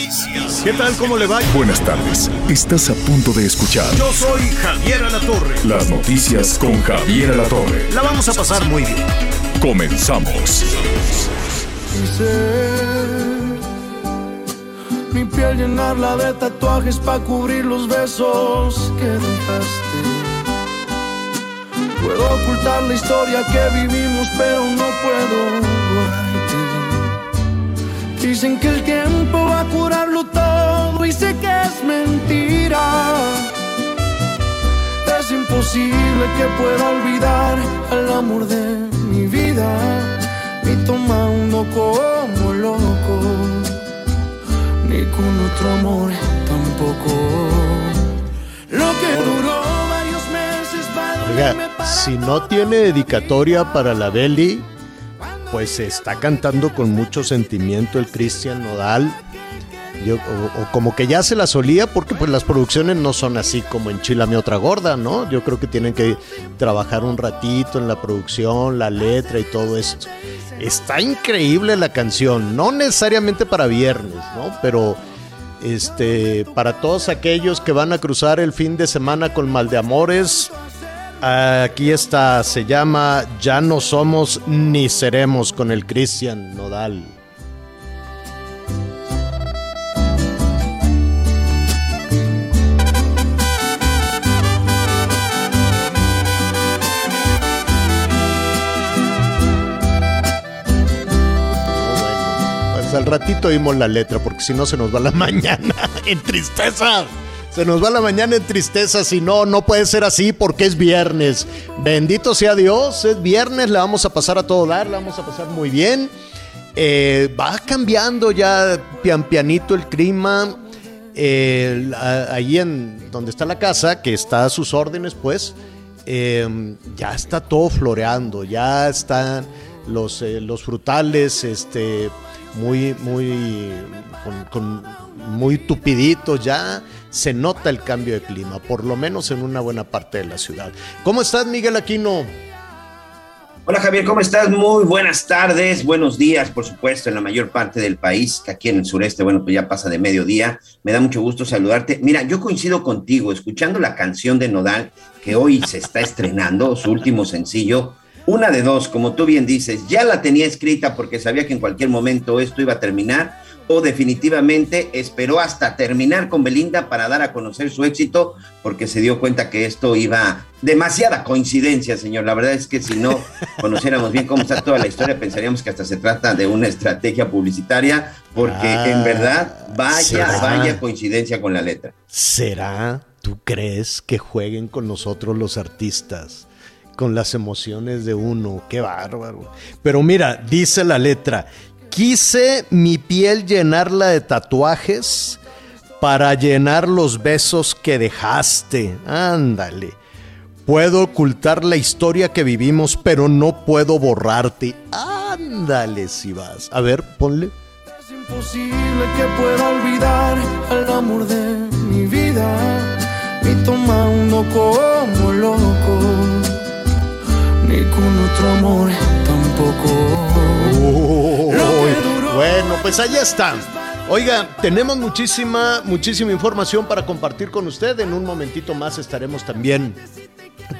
noticias. ¿Qué tal? ¿Cómo le va? Buenas tardes. Estás a punto de escuchar Yo soy Javier Alatorre. las noticias con Javier Alatorre. La vamos a pasar muy bien. Comenzamos. Mi piel llenarla de tatuajes pa' cubrir los besos que dejaste. Puedo ocultar la historia que vivimos, pero no puedo. Dicen que el tiempo va a curarlo todo y sé que es mentira. Es imposible que pueda olvidar al amor de mi vida y tomando como loco ni con otro amor tampoco. Lo que duró varios meses para Oiga, si no tiene dedicatoria para la Belly, pues está cantando con mucho sentimiento el Cristian Nodal. Yo, o, o como que ya se la solía porque pues las producciones no son así como en Chila mi otra gorda, ¿no? Yo creo que tienen que trabajar un ratito en la producción, la letra y todo esto. Está increíble la canción, no necesariamente para viernes, ¿no? Pero este para todos aquellos que van a cruzar el fin de semana con mal de amores, aquí está, se llama Ya no somos ni seremos con el Cristian Nodal. Pues al ratito oímos la letra, porque si no se nos va la mañana en tristeza. Se nos va la mañana en tristeza, si no, no puede ser así porque es viernes. Bendito sea Dios, es viernes, la vamos a pasar a todo dar, la vamos a pasar muy bien. Eh, va cambiando ya pian pianito el clima. Eh, ahí en donde está la casa, que está a sus órdenes, pues, eh, ya está todo floreando, ya están los, eh, los frutales, este, muy, muy, con, con- muy tupiditos, ya se nota el cambio de clima, por lo menos en una buena parte de la ciudad. ¿Cómo estás, Miguel Aquino? Hola Javier, ¿cómo estás? Muy buenas tardes, buenos días, por supuesto, en la mayor parte del país, que aquí en el sureste, bueno, pues ya pasa de mediodía. Me da mucho gusto saludarte. Mira, yo coincido contigo, escuchando la canción de Nodal, que hoy se está estrenando, su último sencillo. Una de dos, como tú bien dices, ya la tenía escrita porque sabía que en cualquier momento esto iba a terminar, o definitivamente esperó hasta terminar con Belinda para dar a conocer su éxito, porque se dio cuenta que esto iba demasiada coincidencia, señor. La verdad es que si no conociéramos bien cómo está toda la historia, pensaríamos que hasta se trata de una estrategia publicitaria, porque Ah, en verdad, vaya, ¿será? vaya coincidencia con la letra. ¿Será, tú crees, que jueguen con nosotros los artistas? Con las emociones de uno, qué bárbaro. Pero mira, dice la letra, quise mi piel llenarla de tatuajes para llenar los besos que dejaste. Ándale. Puedo ocultar la historia que vivimos, pero no puedo borrarte. Ándale si vas. A ver, ponle. Es imposible que pueda olvidar al amor de mi vida y tomando como loco ni con otro amor tampoco. Uy, Bueno, pues ahí está. Oiga, tenemos muchísima, muchísima información para compartir con usted. En un momentito más estaremos también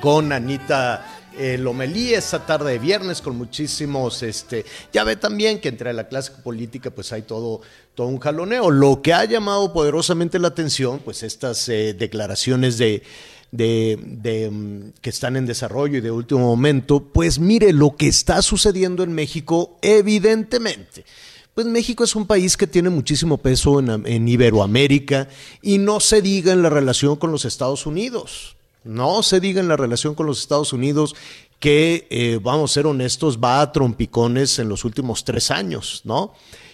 con Anita eh, Lomelí esta tarde de viernes con muchísimos, este, ya ve también que entre la clase política pues hay todo, todo un jaloneo. Lo que ha llamado poderosamente la atención, pues estas eh, declaraciones de, de, de, mm, que están en desarrollo y de último momento, pues mire lo que está sucediendo en México, evidentemente. Pues México es un país que tiene muchísimo peso en, en Iberoamérica y no se diga en la relación con los Estados Unidos. No se diga en la relación con los Estados Unidos que, eh, vamos a ser honestos, va a trompicones en los últimos tres años, ¿no?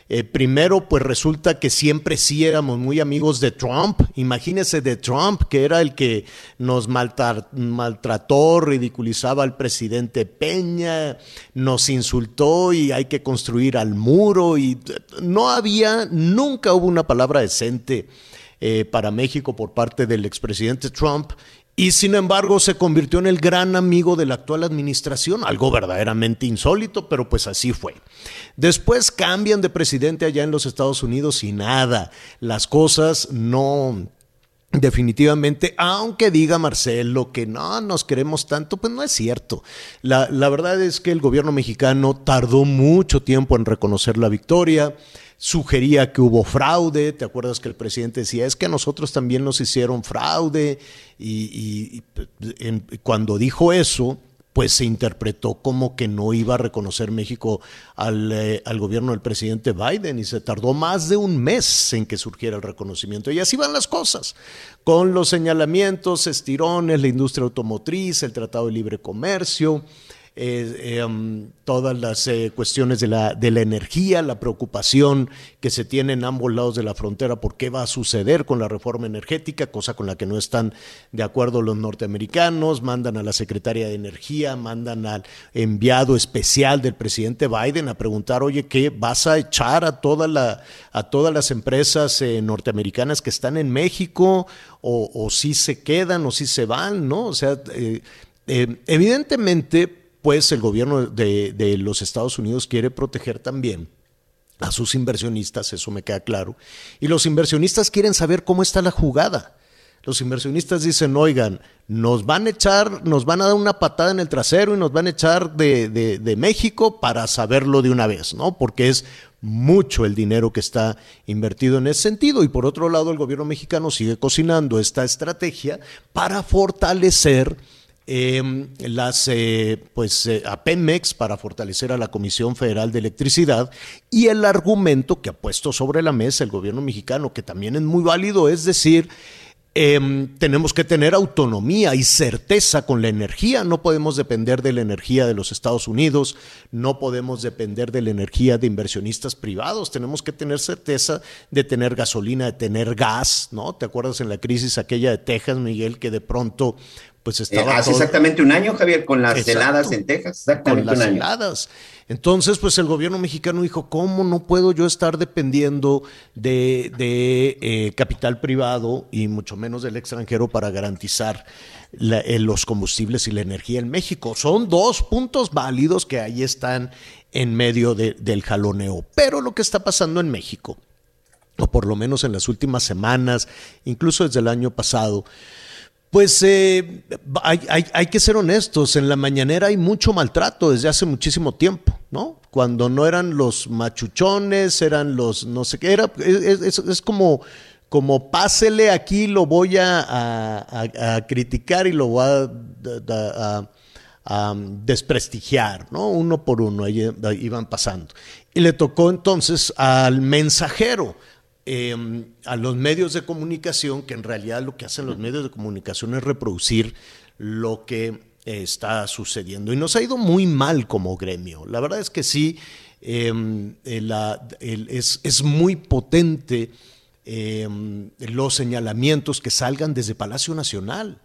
Eh, primero, pues resulta que siempre sí éramos muy amigos de Trump. Imagínese de Trump, que era el que nos maltrató, ridiculizaba al presidente Peña, nos insultó y hay que construir al muro. Y no había, nunca hubo una palabra decente eh, para México por parte del expresidente Trump y sin embargo se convirtió en el gran amigo de la actual administración, algo verdaderamente insólito, pero pues así fue. Después cambian de presidente allá en los Estados Unidos y nada, las cosas no Definitivamente, aunque diga Marcelo que no nos queremos tanto, pues no es cierto. La, la, verdad es que el gobierno mexicano tardó mucho tiempo en reconocer la victoria sugería que hubo fraude, ¿te acuerdas que el presidente decía, es que a nosotros también nos hicieron fraude? Y, cuando dijo eso, pues se interpretó como que no iba a reconocer México al, eh, al, gobierno del presidente Biden y se tardó más de un mes en que surgiera el reconocimiento. Y así van las cosas, con los señalamientos, estirones, la industria automotriz, el Tratado de Libre Comercio, eh, em, todas las eh, cuestiones de la, de la energía, la preocupación que se tiene en ambos lados de la frontera por qué va a suceder con la reforma energética, cosa con la que no están de acuerdo los norteamericanos, mandan a la secretaria de Energía, mandan al enviado especial del presidente Biden a preguntar, oye, ¿qué vas a echar a, toda la, a todas las empresas eh, norteamericanas que están en México? O, o, si se quedan o si se van, ¿no? O sea, evidentemente pues el gobierno de, los Estados Unidos quiere proteger también a sus inversionistas, eso me queda claro, y los inversionistas quieren saber cómo está la jugada. Los inversionistas dicen, oigan, nos van a echar, nos van a dar una patada en el trasero y nos van a echar de, de, México para saberlo de una vez, ¿no? Porque es mucho el dinero que está invertido en ese sentido. Y por otro lado, el gobierno mexicano sigue cocinando esta estrategia para fortalecer Em, las eh, pues eh, a Pemex para fortalecer a la Comisión Federal de Electricidad y el argumento que ha puesto sobre la mesa el gobierno mexicano, que también es muy válido, es decir, em, tenemos que tener autonomía y certeza con la energía. No podemos depender de la energía de los Estados Unidos, no podemos depender de la energía de inversionistas privados. Tenemos que tener certeza de tener gasolina, de tener gas, ¿no? ¿Te acuerdas en la crisis aquella de Texas, Miguel, que de pronto pues estaba. Eh, hace exactamente un año, Javier, con las heladas en Texas. Exactamente con las heladas. Entonces, pues el gobierno mexicano dijo: ¿Cómo no puedo yo estar dependiendo de, eh, capital privado y mucho menos del extranjero para garantizar eh, los combustibles y la energía en México? Son dos puntos válidos que ahí están en medio del jaloneo. Pero lo que está pasando en México, o por lo menos en las últimas semanas, incluso desde el año pasado, pues eh, hay, que ser honestos, en la mañanera hay mucho maltrato desde hace muchísimo tiempo, ¿no? Cuando no eran los machuchones, eran los no sé qué, era, es, como, como pásele aquí, lo voy a, criticar y lo voy a, desprestigiar, ¿no? Uno por uno, ahí iban pasando. Y le tocó entonces al mensajero, Em, a los medios de comunicación, que en realidad lo que hacen los medios de comunicación es reproducir lo que está sucediendo. Y nos ha ido muy mal como gremio. La verdad es que sí, em, es, es, muy potente em, los señalamientos que salgan desde Palacio Nacional.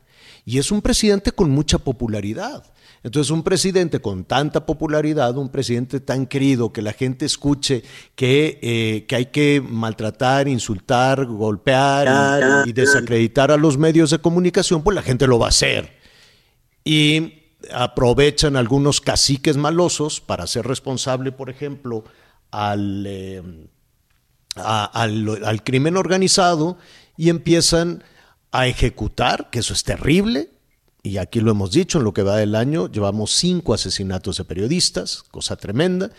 Y es un presidente con mucha popularidad. Entonces, un presidente con tanta popularidad, un presidente tan querido, que la gente escuche que, eh, que hay que maltratar, insultar, golpear y, desacreditar a los medios de comunicación, pues la gente lo va a hacer. Y aprovechan algunos caciques malosos para ser responsable, por ejemplo, al, eh, al, al crimen organizado y empiezan a ejecutar, que eso es terrible, y aquí lo hemos dicho, en lo que va del año llevamos cinco asesinatos de periodistas, cosa tremenda,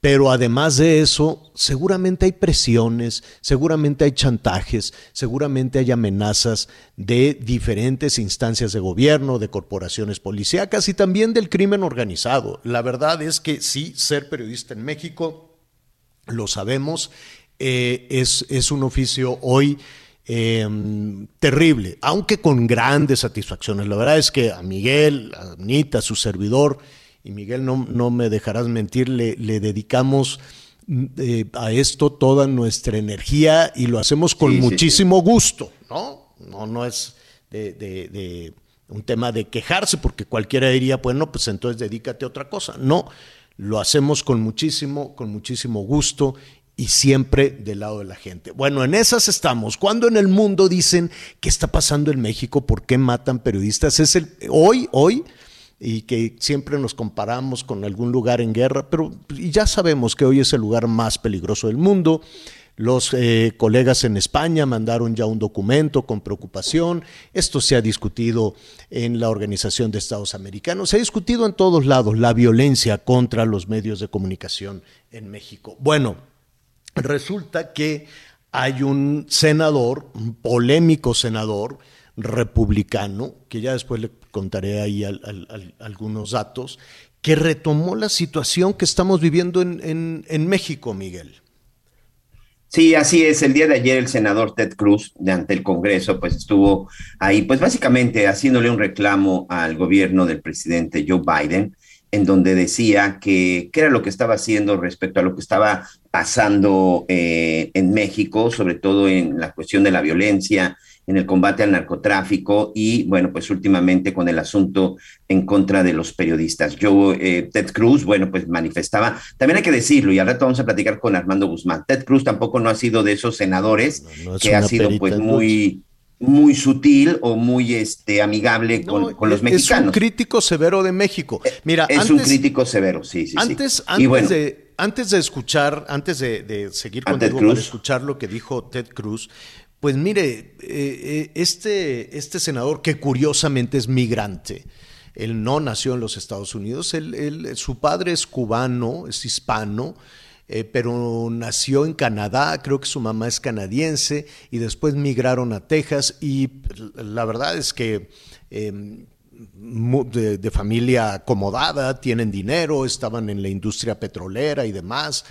pero además de eso, seguramente hay presiones, seguramente hay chantajes, seguramente hay amenazas de diferentes instancias de gobierno, de corporaciones policíacas y también del crimen organizado. La verdad es que sí, ser periodista en México, lo sabemos, eh, es, es un oficio hoy Em, terrible, aunque con grandes satisfacciones. La verdad es que a Miguel, a Anita, a su servidor, y Miguel no, no me dejarás mentir, le, dedicamos mm, eh, a esto toda nuestra energía y lo hacemos con muchísimo gusto, ¿no? No, no es de, un tema de quejarse, porque cualquiera diría, bueno, pues entonces dedícate a otra cosa. No, lo hacemos con muchísimo, con muchísimo gusto y siempre del lado de la gente. Bueno, en esas estamos. Cuando en el mundo dicen qué está pasando en México, por qué matan periodistas, es el hoy, hoy y que siempre nos comparamos con algún lugar en guerra, pero ya sabemos que hoy es el lugar más peligroso del mundo. Los eh, colegas en España mandaron ya un documento con preocupación. Esto se ha discutido en la Organización de Estados Americanos. Se ha discutido en todos lados la violencia contra los medios de comunicación en México. Bueno, resulta que hay un senador, un polémico senador republicano, que ya después le contaré ahí algunos datos, que retomó la situación que estamos viviendo en, en México, Miguel. Sí, así es. El día de ayer el senador Ted Cruz, de ante el Congreso, pues estuvo ahí, pues básicamente haciéndole un reclamo al gobierno del presidente Joe Biden, en donde decía que qué era lo que estaba haciendo respecto a lo que estaba pasando eh, en México, sobre todo en la cuestión de la violencia, en el combate al narcotráfico y, bueno, pues últimamente con el asunto en contra de los periodistas. Yo, eh, Ted Cruz, bueno, pues manifestaba, también hay que decirlo, y al rato vamos a platicar con Armando Guzmán, Ted Cruz tampoco no ha sido de esos senadores que ha sido pues muy muy sutil o muy este, amigable con, los mexicanos. Es un crítico severo de México. Eh, Mira, es un crítico severo, sí, sí. Antes, Antes, de, antes de escuchar, antes de, seguir contigo para escuchar lo que dijo Ted Cruz, pues mire, eh, eh, este, este senador que curiosamente es migrante, él no nació en los Estados Unidos, él, su padre es cubano, es hispano, eh, pero nació en Canadá, creo que su mamá es canadiense y después migraron a Texas y la verdad es que... Em, de, familia acomodada, tienen dinero, estaban en la industria petrolera y demás,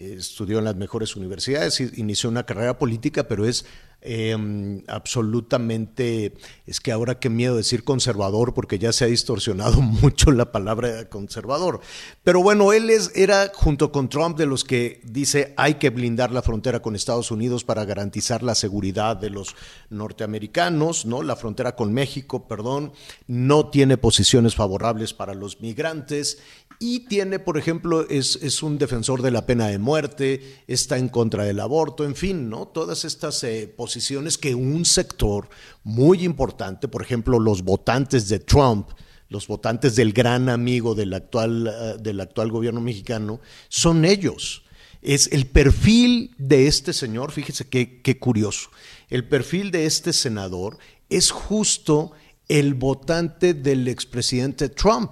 estudió en las mejores universidades, inició una carrera política, pero es Em, absolutamente, es que ahora qué miedo decir conservador porque ya se ha distorsionado mucho la palabra conservador. Pero bueno, él es, era junto con Trump de los que dice hay que blindar la frontera con Estados Unidos para garantizar la seguridad de los norteamericanos, ¿no? La frontera con México, perdón, no tiene posiciones favorables para los migrantes y tiene, por ejemplo, es, es, un defensor de la pena de muerte, está en contra del aborto, en fin, ¿no? Todas estas eh, posiciones que un sector muy importante, por ejemplo, los votantes de Trump, los votantes del gran amigo del actual, eh, del actual gobierno mexicano, son ellos. Es el perfil de este señor, fíjese qué, qué curioso, el perfil de este senador es justo el votante del expresidente Trump.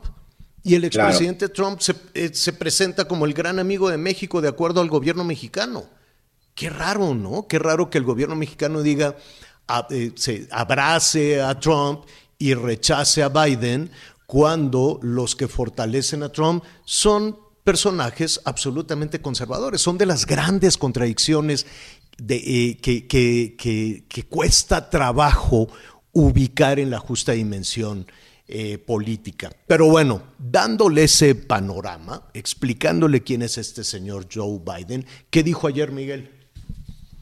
Y el expresidente Trump eh, se, presenta como el gran amigo de México de acuerdo al gobierno mexicano. Qué raro, ¿no? Qué raro que el gobierno mexicano diga, eh, se abrace a Trump y rechace a Biden cuando los que fortalecen a Trump son personajes absolutamente conservadores. Son de las grandes contradicciones de, eh, que, que cuesta trabajo ubicar en la justa dimensión eh, política. Pero bueno, dándole ese panorama, explicándole quién es este señor Joe Biden, ¿qué dijo ayer Miguel?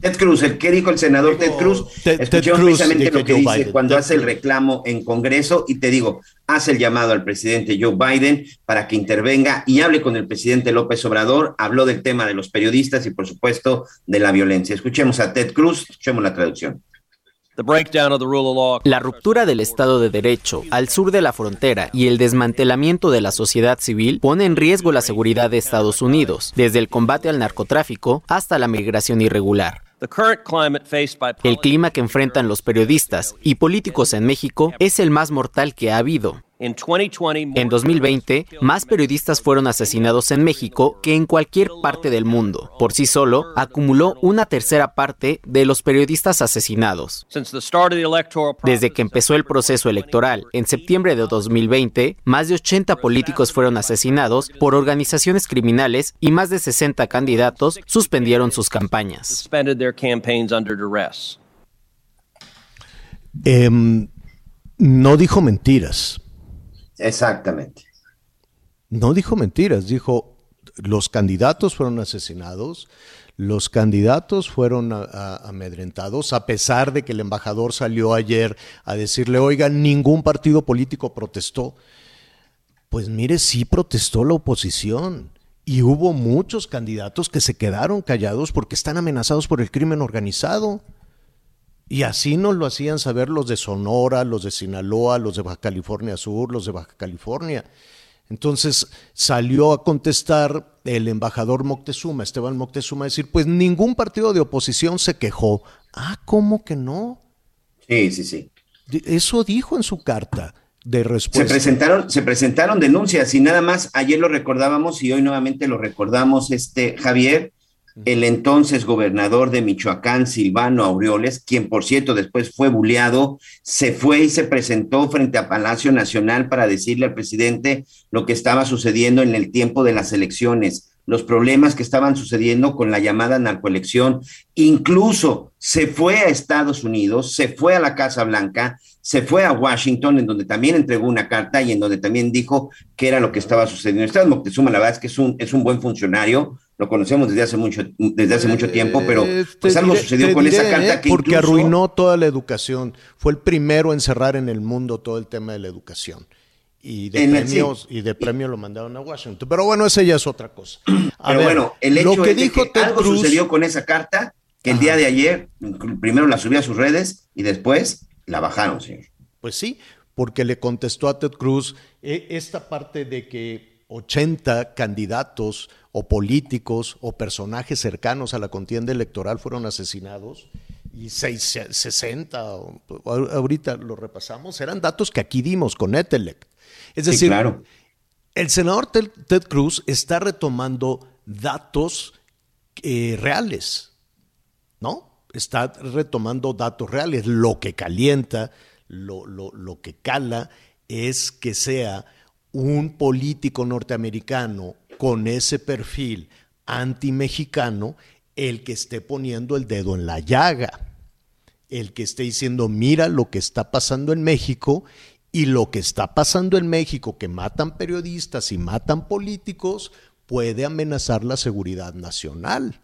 Ted Cruz, el ¿qué dijo el senador Ted Cruz? Ted, precisamente lo que dice cuando hace el reclamo en Congreso y te digo, hace el llamado al presidente Joe Biden para que intervenga y hable con el presidente López Obrador. Habló del tema de los periodistas y por supuesto de la violencia. Escuchemos a Ted Cruz, escuchemos la traducción. La ruptura del Estado de Derecho al sur de la frontera y el desmantelamiento de la sociedad civil pone en riesgo la seguridad de Estados Unidos, desde el combate al narcotráfico hasta la migración irregular. El clima que enfrentan los periodistas y políticos en México es el más mortal que ha habido. En 2020, más periodistas fueron asesinados en México que en cualquier parte del mundo. Por sí solo, acumuló una tercera parte de los periodistas asesinados. Desde que empezó el proceso electoral en septiembre de 2020, más de 80 políticos fueron asesinados por organizaciones criminales y más de 60 candidatos suspendieron sus campañas. Em, no dijo mentiras. Exactamente. No dijo mentiras, dijo los candidatos fueron asesinados, los candidatos fueron amedrentados, a pesar de que el embajador salió ayer a decirle, oigan, ningún partido político protestó. Pues mire, sí protestó la oposición. Y hubo muchos candidatos que se quedaron callados porque están amenazados por el crimen organizado. Y así nos lo hacían saber los de Sonora, los de Sinaloa, los de Baja California Sur, los de Baja California. Entonces salió a contestar el embajador Moctezuma, Esteban Moctezuma, a decir, pues ningún partido de oposición se quejó. Ah, ¿cómo que no? Sí, sí, sí. Eso dijo en su carta de respuesta. Se presentaron, se presentaron denuncias y nada más, ayer lo recordábamos y hoy nuevamente lo recordamos, este Javier, el entonces gobernador de Michoacán, Silvano Aureoles, quien por cierto después fue buleado, se fue y se presentó frente a Palacio Nacional para decirle al presidente lo que estaba sucediendo en el tiempo de las elecciones, los problemas que estaban sucediendo con la llamada narcoelección. Incluso se fue a Estados Unidos, se fue a la Casa Blanca, se fue a Washington, en donde también entregó una carta y en donde también dijo qué era lo que estaba sucediendo. Estado Moctezuma, la verdad es que es un, es un buen funcionario, lo conocemos desde hace mucho, desde hace mucho tiempo, pero eh, pues algo sucedió con esa carta ¿eh? que Porque arruinó toda la educación. Fue el primero en cerrar en el mundo todo el tema de la educación. Y de, premios, y de premio lo mandaron a Washington. Pero bueno, esa ya es otra cosa. pero bueno, el hecho que dijo que algo sucedió con esa carta, que el día de ayer primero la subió a sus redes y después la bajaron, señor. Pues sí, porque le contestó a Ted Cruz e, esta parte de que 80 candidatos o políticos o personajes cercanos a la contienda electoral fueron asesinados y 60, ahorita lo repasamos, eran datos que aquí dimos con Etelec. Es decir, el senador Ted, Cruz está retomando datos eh, reales, ¿no? Está retomando datos reales. Lo que calienta, lo, lo que cala es que sea un político norteamericano con ese perfil anti-mexicano el que esté poniendo el dedo en la llaga, el que esté diciendo, mira lo que está pasando en México y lo que está pasando en México, que matan periodistas y matan políticos, puede amenazar la seguridad nacional.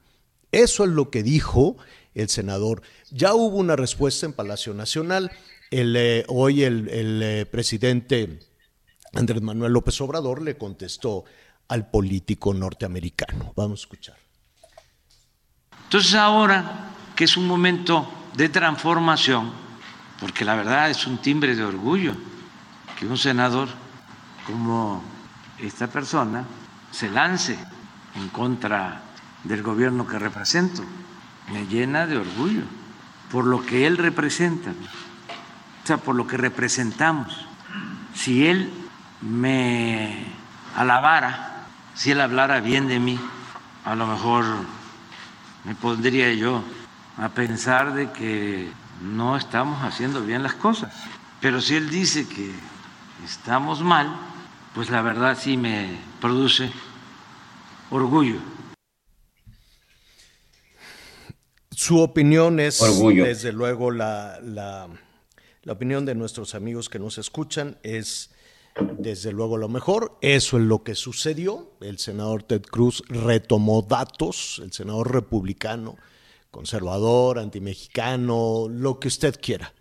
Eso es lo que dijo el senador. Ya hubo una respuesta en Palacio Nacional. Eh, hoy el, el eh, presidente Andrés Manuel López Obrador le contestó al político norteamericano. Vamos a escuchar. Entonces ahora que es un momento de transformación, porque la verdad es un timbre de orgullo que un senador como esta persona se lance en contra del gobierno que represento. Me llena de orgullo por lo que él representa, o sea, por lo que representamos. Si él me alabara, si él hablara bien de mí, a lo mejor me pondría yo a pensar de que no estamos haciendo bien las cosas. Pero si él dice que estamos mal, pues la verdad sí me produce orgullo. Su opinión es, desde luego, la, la, la opinión de nuestros amigos que nos escuchan es desde luego lo mejor. Eso es lo que sucedió. El senador Ted Cruz retomó datos, el senador republicano, conservador, antimexicano, lo que usted quiera.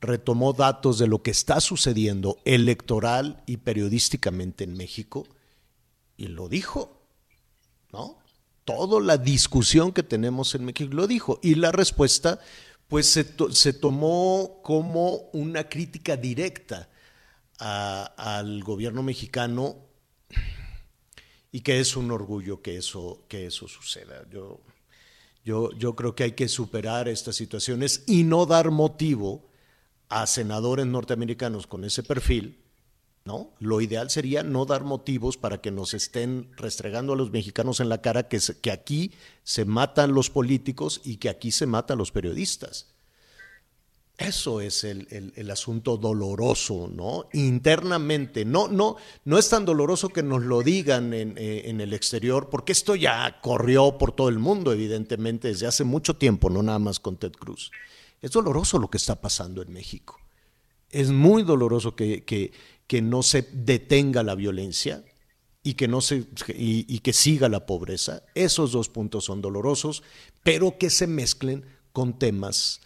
Retomó datos de lo que está sucediendo electoral y periodísticamente en México y lo dijo, ¿no? Toda la discusión que tenemos en México lo dijo. Y la respuesta, pues se, se tomó como una crítica directa al gobierno mexicano y que es un orgullo que eso, que eso suceda. Yo, yo, yo creo que hay que superar estas situaciones y no dar motivo a senadores norteamericanos con ese perfil, ¿no? Lo ideal sería no dar motivos para que nos estén restregando a los mexicanos en la cara que, que aquí se matan los políticos y que aquí se matan los periodistas. Eso es el, asunto doloroso, ¿no? Internamente. No, no, no es tan doloroso que nos lo digan en, eh, en, el exterior, porque esto ya corrió por todo el mundo, evidentemente, desde hace mucho tiempo, no nada más con Ted Cruz. Es doloroso lo que está pasando en México. Es muy doloroso que, que, que no se detenga la violencia y que, no se, y, y que siga la pobreza. Esos dos puntos son dolorosos, pero que se mezclen con temas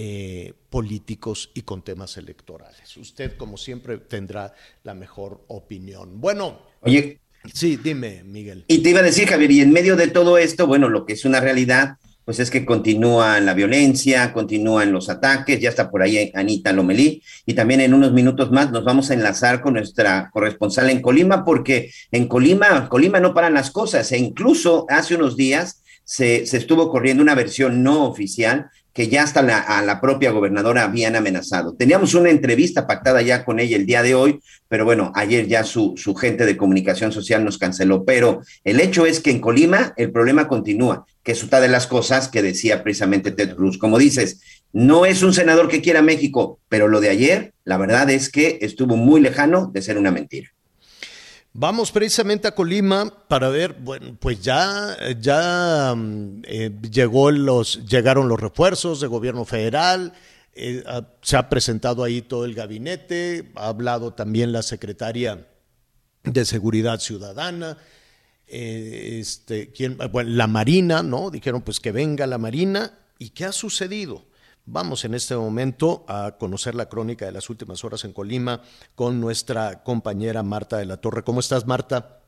eh, políticos y con temas electorales. Usted, como siempre, tendrá la mejor opinión. Bueno. Oye. Sí, dime, Miguel. Y te iba a decir, Javier, y en medio de todo esto, bueno, lo que es una realidad, pues es que continúa la violencia, continúan los ataques, ya está por ahí Anita Lomelí, y también en unos minutos más nos vamos a enlazar con nuestra corresponsal en Colima, porque en Colima, Colima no paran las cosas, e incluso hace unos días se, se estuvo corriendo una versión no oficial que ya hasta la, la propia gobernadora habían amenazado. Teníamos una entrevista pactada ya con ella el día de hoy, pero bueno, ayer ya su, su gente de comunicación social nos canceló. Pero el hecho es que en Colima el problema continúa, que es otra de las cosas que decía precisamente Ted Cruz. Como dices, no es un senador que quiera México, pero lo de ayer, la verdad es que estuvo muy lejano de ser una mentira. Vamos precisamente a Colima para ver, bueno, pues ya, ya eh, llegó los, llegaron los refuerzos de gobierno federal, eh, se ha presentado ahí todo el gabinete, ha hablado también la secretaria de Seguridad Ciudadana, eh, este, ¿quién? Bueno, la Marina, ¿no? Dijeron pues que venga la Marina. ¿Y qué ha sucedido? Vamos en este momento a conocer la crónica de las últimas horas en Colima con nuestra compañera Marta de la Torre. ¿Cómo estás, Marta?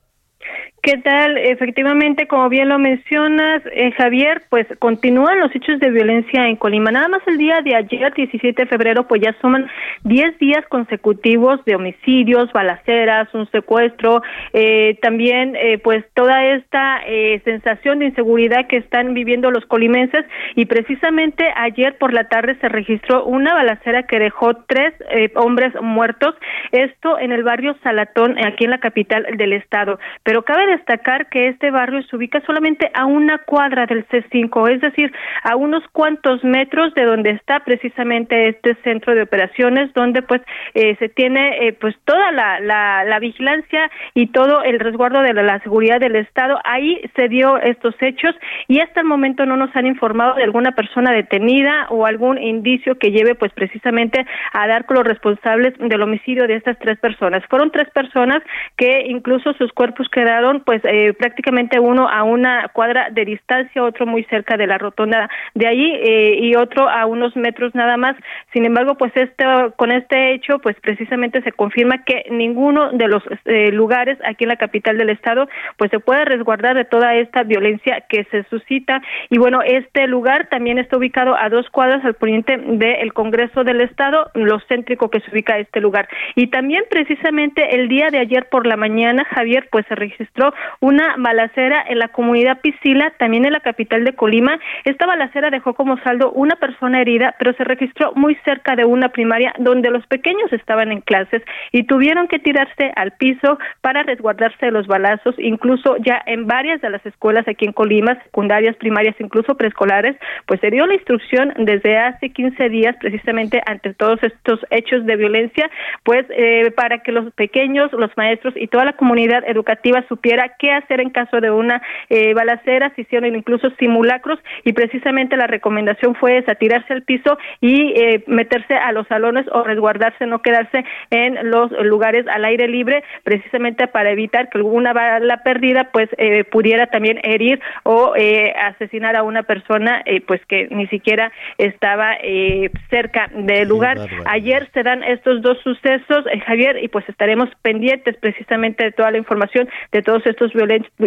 ¿Qué tal? Efectivamente, como bien lo mencionas, eh, Javier, pues continúan los hechos de violencia en Colima. Nada más el día de ayer, 17 de febrero, pues ya suman 10 días consecutivos de homicidios, balaceras, un secuestro, eh, también eh, pues toda esta eh, sensación de inseguridad que están viviendo los colimenses y precisamente ayer por la tarde se registró una balacera que dejó tres eh, hombres muertos, esto en el barrio Salatón, aquí en la capital del estado. Pero cabe destacar que este barrio se ubica solamente a una cuadra del C5, es decir, a unos cuantos metros de donde está precisamente este centro de operaciones, donde pues eh, se tiene eh, pues toda la, la, la, vigilancia y todo el resguardo de la, la, seguridad del Estado. Ahí se dio estos hechos y hasta el momento no nos han informado de alguna persona detenida o algún indicio que lleve pues precisamente a dar con los responsables del homicidio de estas tres personas. Fueron tres personas que incluso sus cuerpos quedaron pues eh, prácticamente uno a una cuadra de distancia, otro muy cerca de la rotonda de allí eh, y otro a unos metros nada más. Sin embargo, pues este, con este hecho, pues precisamente se confirma que ninguno de los eh, lugares aquí en la capital del estado, pues se puede resguardar de toda esta violencia que se suscita. Y bueno, este lugar también está ubicado a dos cuadras al poniente del Congreso del Estado, lo céntrico que se ubica este lugar. Y también precisamente el día de ayer por la mañana, Javier, pues se registró una balacera en la comunidad Piscila, también en la capital de Colima. Esta balacera dejó como saldo una persona herida, pero se registró muy cerca de una primaria donde los pequeños estaban en clases y tuvieron que tirarse al piso para resguardarse de los balazos, incluso ya en varias de las escuelas aquí en Colima, secundarias, primarias, incluso preescolares, pues se dio la instrucción desde hace 15 días precisamente ante todos estos hechos de violencia, pues eh, para que los pequeños, los maestros y toda la comunidad educativa supiera qué hacer en caso de una eh, balacera, se hicieron incluso simulacros y precisamente la recomendación fue esa, tirarse al piso y eh, meterse a los salones o resguardarse, no quedarse en los lugares al aire libre, precisamente para evitar que alguna bala perdida pues eh, pudiera también herir o eh, asesinar a una persona eh, pues que ni siquiera estaba eh, cerca del lugar. Ayer se dan estos dos sucesos, Javier, y pues estaremos pendientes precisamente de toda la información de todos estos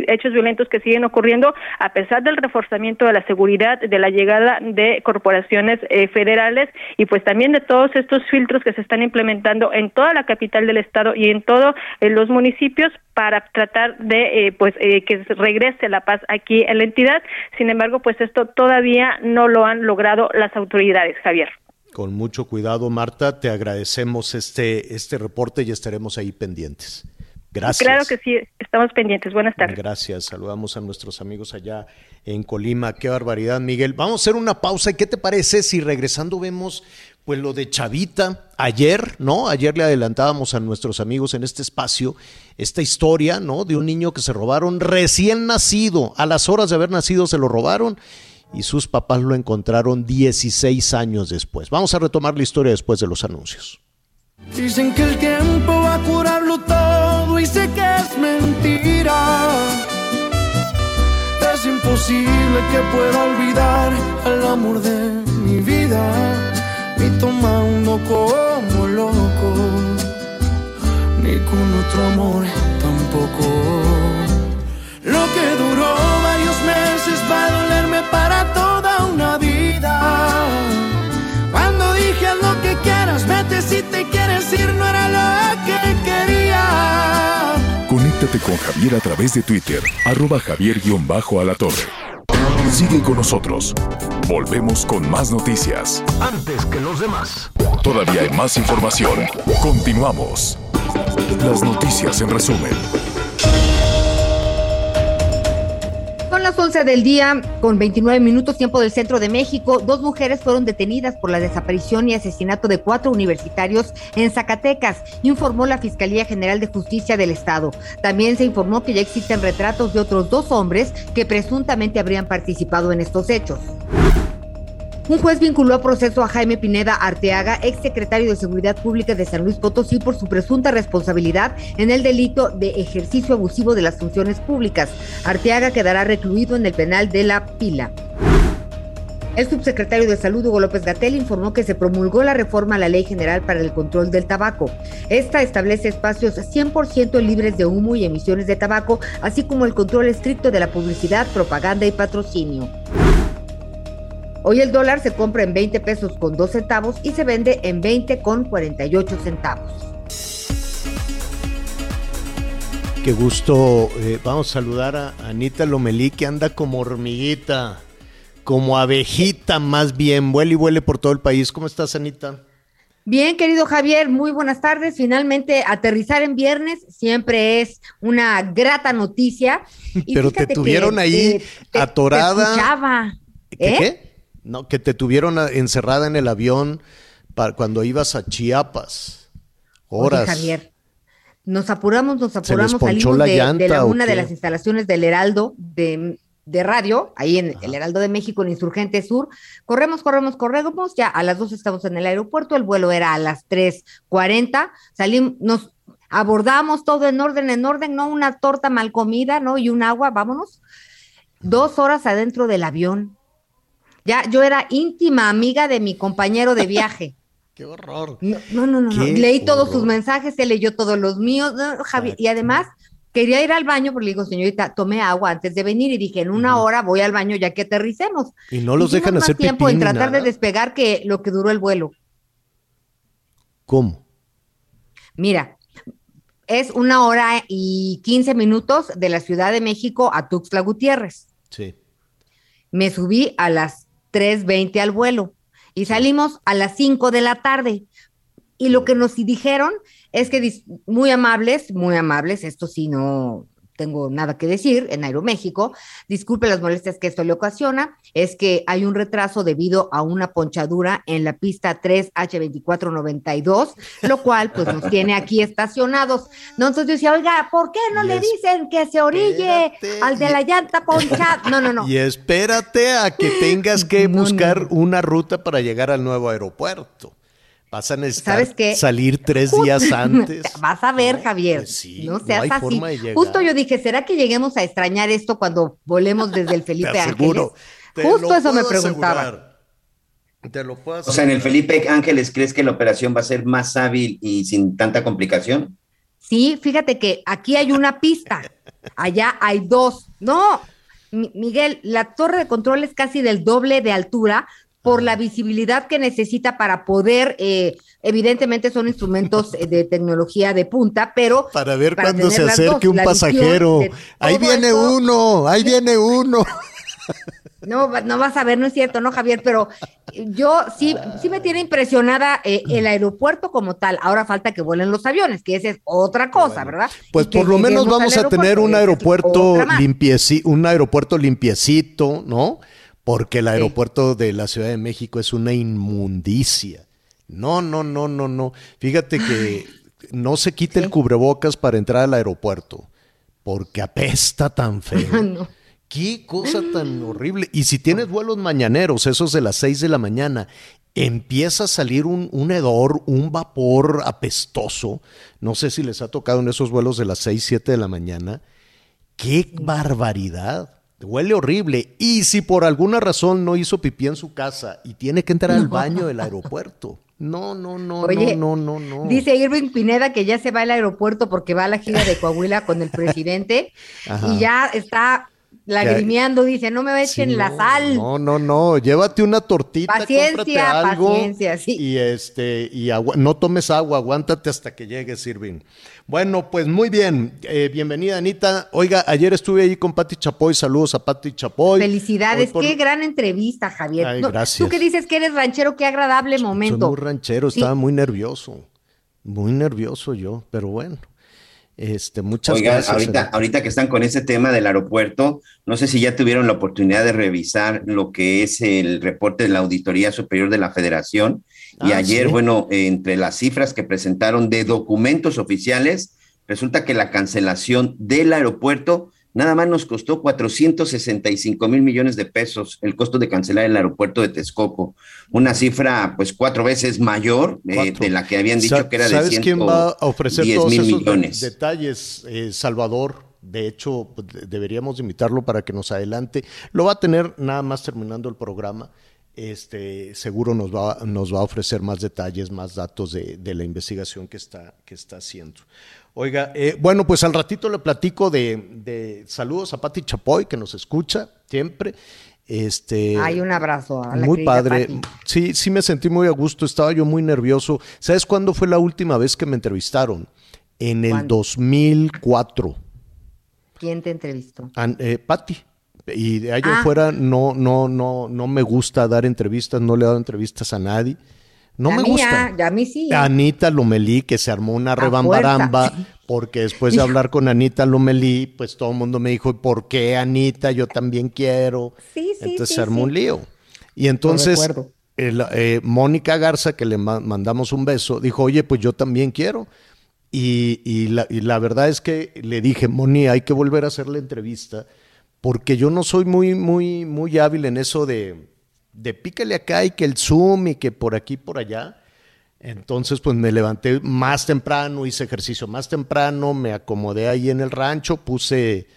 hechos violentos que siguen ocurriendo a pesar del reforzamiento de la seguridad, de la llegada de corporaciones eh, federales y pues también de todos estos filtros que se están implementando en toda la capital del estado y en todos los municipios para tratar de eh, pues eh, que regrese la paz aquí en la entidad. Sin embargo, pues esto todavía no lo han logrado las autoridades, Javier. Con mucho cuidado, Marta, te agradecemos este este reporte y estaremos ahí pendientes. Gracias. Claro que sí, estamos pendientes. Buenas tardes. Gracias. Saludamos a nuestros amigos allá en Colima. Qué barbaridad, Miguel. Vamos a hacer una pausa. ¿Y qué te parece si regresando vemos pues lo de Chavita? Ayer, ¿no? Ayer le adelantábamos a nuestros amigos en este espacio esta historia, ¿no? De un niño que se robaron recién nacido. A las horas de haber nacido se lo robaron y sus papás lo encontraron 16 años después. Vamos a retomar la historia después de los anuncios. Dicen que el tiempo va a curarlo todo sé que es mentira. Es imposible que pueda olvidar al amor de mi vida ni tomando como loco, ni con otro amor tampoco. Lo que duró varios meses va a dolerme para toda una vida. Cuando dije lo que quieras, vete si te quieres ir, no era Conéctate con Javier a través de Twitter, arroba javier-alatorre. Sigue con nosotros. Volvemos con más noticias. Antes que los demás. Todavía hay más información. Continuamos. Las noticias en resumen. Las 11 del día, con 29 minutos tiempo del centro de México. Dos mujeres fueron detenidas por la desaparición y asesinato de cuatro universitarios en Zacatecas, informó la Fiscalía General de Justicia del Estado. También se informó que ya existen retratos de otros dos hombres que presuntamente habrían participado en estos hechos. Un juez vinculó a proceso a Jaime Pineda Arteaga, exsecretario de Seguridad Pública de San Luis Potosí, por su presunta responsabilidad en el delito de ejercicio abusivo de las funciones públicas. Arteaga quedará recluido en el penal de La Pila. El subsecretario de Salud, Hugo López Gatel, informó que se promulgó la reforma a la Ley General para el Control del Tabaco. Esta establece espacios 100% libres de humo y emisiones de tabaco, así como el control estricto de la publicidad, propaganda y patrocinio. Hoy el dólar se compra en 20 pesos con 2 centavos y se vende en 20 con 48 centavos. Qué gusto. eh, vamos a saludar a Anita Lomelí, que anda como hormiguita, como abejita más bien. Vuele y vuele por todo el país. ¿Cómo estás, Anita? Bien, querido Javier, muy buenas tardes. Finalmente, aterrizar en viernes siempre es una grata noticia. Y Pero te que, tuvieron ahí te- atorada. te escuchaba. ¿Qué? ¿Eh? qué? No, que te tuvieron encerrada en el avión para cuando ibas a Chiapas. Oye, Horas. Javier, nos apuramos, nos apuramos, salimos la de, de la, llanta, ¿o una de las instalaciones del Heraldo de, de radio, ahí en el Heraldo de México, en Insurgente Sur. Corremos, corremos, corremos, ya a las dos estamos en el aeropuerto, el vuelo era a las 3.40, salimos, nos abordamos todo en orden, en orden, no una torta mal comida, ¿no? Y un agua, vámonos. Dos horas adentro del avión. Ya, yo era íntima amiga de mi compañero de viaje. Qué horror. No, no, no, no, Leí todos sus mensajes, se leyó todos los míos, no, y además quería ir al baño, porque le digo, señorita, tomé agua antes de venir y dije, en una hora voy al baño ya que aterricemos. Y no los Hicimos dejan más hacer tiempo pipí en tratar de nada. despegar que lo que duró el vuelo. ¿Cómo? Mira, es una hora y 15 minutos de la Ciudad de México a Tuxtla Gutiérrez. Sí. Me subí a las 3.20 al vuelo. Y salimos a las 5 de la tarde. Y lo que nos dijeron es que muy amables, muy amables, esto sí no tengo nada que decir, en Aeroméxico, disculpe las molestias que esto le ocasiona, es que hay un retraso debido a una ponchadura en la pista 3H2492, lo cual pues nos tiene aquí estacionados. No, entonces yo decía, oiga, ¿por qué no Y le dicen que se orille Espérate, al de la llanta ponchada? No, no, no. Y espérate a que tengas que no, buscar no. una ruta para llegar al nuevo aeropuerto. Vas a necesitar ¿Sabes qué? salir tres días antes. Vas a ver, No, Javier. pues sí, no no seas hay así. forma de llegar. Justo yo dije, ¿será que lleguemos a extrañar esto cuando volemos desde el Felipe Te Ángeles? Te Justo lo eso me preguntaba. asegurar. Te lo puedo O sea, en el asegurar. Felipe Ángeles, ¿crees que la operación va a ser más hábil y sin tanta complicación? Sí, fíjate que aquí hay una pista, allá hay dos. No, Mi- Miguel, la torre de control es casi del doble de altura por la visibilidad que necesita para poder, eh, evidentemente son instrumentos eh, de tecnología de punta, pero Para ver para cuando se las dos, acerque un pasajero. Ahí viene uno, ahí viene uno. No, no vas a ver, no es cierto, ¿no, Javier? Pero yo sí, sí me tiene impresionada eh, el aeropuerto como tal. Ahora falta que vuelen los aviones, que esa es otra cosa, ¿verdad? Pues por lo menos vamos a tener un aeropuerto limpiecito, un aeropuerto limpiecito, ¿no? Porque el aeropuerto de la Ciudad de México es una inmundicia. No, no, no, no, no. Fíjate que no se quite el cubrebocas para entrar al aeropuerto, porque apesta tan feo. No. Qué cosa tan horrible. Y si tienes vuelos mañaneros, esos de las 6 de la mañana, empieza a salir un, un, hedor, un vapor apestoso. No sé si les ha tocado en esos vuelos de las 6, 7 de la mañana. ¡Qué barbaridad! Huele horrible. Y si por alguna razón no hizo pipí en su casa y tiene que entrar al baño del aeropuerto. No, no, no, no, no, no, no. Dice Irving Pineda que ya se va al aeropuerto porque va a la gira de Coahuila con el presidente y ya está lagrimeando, dice, no me echen la sal. No, no, no, llévate una tortita, paciencia, algo paciencia, sí. Y este, y no tomes agua, aguántate hasta que llegue Irving. Bueno, pues muy bien, eh, bienvenida Anita. Oiga, ayer estuve ahí con Pati Chapoy, saludos a Pati Chapoy. Felicidades, qué gran entrevista, Javier. Ay, gracias. Tú que dices que eres ranchero, qué agradable momento. Soy muy ranchero, estaba muy nervioso, muy nervioso yo, pero bueno. Este, muchas gracias. Ahorita, ahorita que están con ese tema del aeropuerto, no sé si ya tuvieron la oportunidad de revisar lo que es el reporte de la Auditoría Superior de la Federación. Y ah, ayer, bueno, entre las cifras que presentaron de documentos oficiales, resulta que la cancelación del aeropuerto nada más nos costó 465 mil millones de pesos el costo de cancelar el aeropuerto de Texcoco, una cifra pues cuatro veces mayor eh, de la que habían dicho que era de ¿Sabes quién va a ofrecer todos mil esos millones? detalles, eh, Salvador? De hecho, pues, deberíamos invitarlo para que nos adelante. Lo va a tener nada más terminando el programa este, seguro nos va, nos va a ofrecer más detalles, más datos de, de la investigación que está, que está haciendo. Oiga, eh, bueno, pues al ratito le platico de, de, saludos a Pati Chapoy, que nos escucha siempre. Este, Hay un abrazo. A la muy padre. Sí, sí me sentí muy a gusto, estaba yo muy nervioso. ¿Sabes cuándo fue la última vez que me entrevistaron? En el 2004. ¿Quién te entrevistó? eh, Pati. Y de ahí ah. afuera no, no, no, no me gusta dar entrevistas, no le he dado entrevistas a nadie. No me gusta. a mí sí. Anita Lomelí, que se armó una rebambaramba, porque después de hablar con Anita Lomelí, pues todo el mundo me dijo, ¿por qué Anita? Yo también quiero. Sí, sí, entonces se armó un lío. Y entonces eh, Mónica Garza, que le mandamos un beso, dijo, oye, pues yo también quiero. Y, y, la, y la verdad es que le dije, Moni, hay que volver a hacer la entrevista, porque yo no soy muy, muy, muy hábil en eso de de pícale acá y que el Zoom y que por aquí, por allá. Entonces, pues me levanté más temprano, hice ejercicio más temprano, me acomodé ahí en el rancho, puse,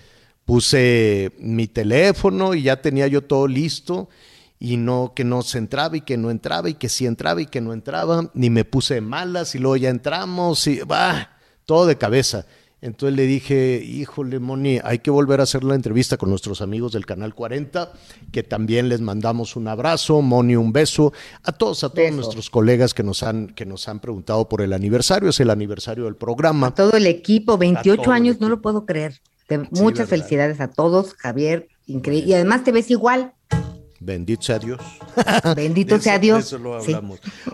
puse mi teléfono y ya tenía yo todo listo y no que no se entraba y que no entraba y que sí entraba y que no entraba, ni me puse malas y luego ya entramos y va, todo de cabeza. Entonces le dije, híjole, Moni, hay que volver a hacer la entrevista con nuestros amigos del Canal 40, que también les mandamos un abrazo, Moni, un beso, a todos, a todos nuestros colegas que nos, han, que nos han preguntado por el aniversario, es el aniversario del programa. A todo el equipo, 28 años, no lo puedo creer. muchas felicidades a todos, Javier, increíble. Y además te ves igual. Bendito sea Dios. Bendito sea Dios.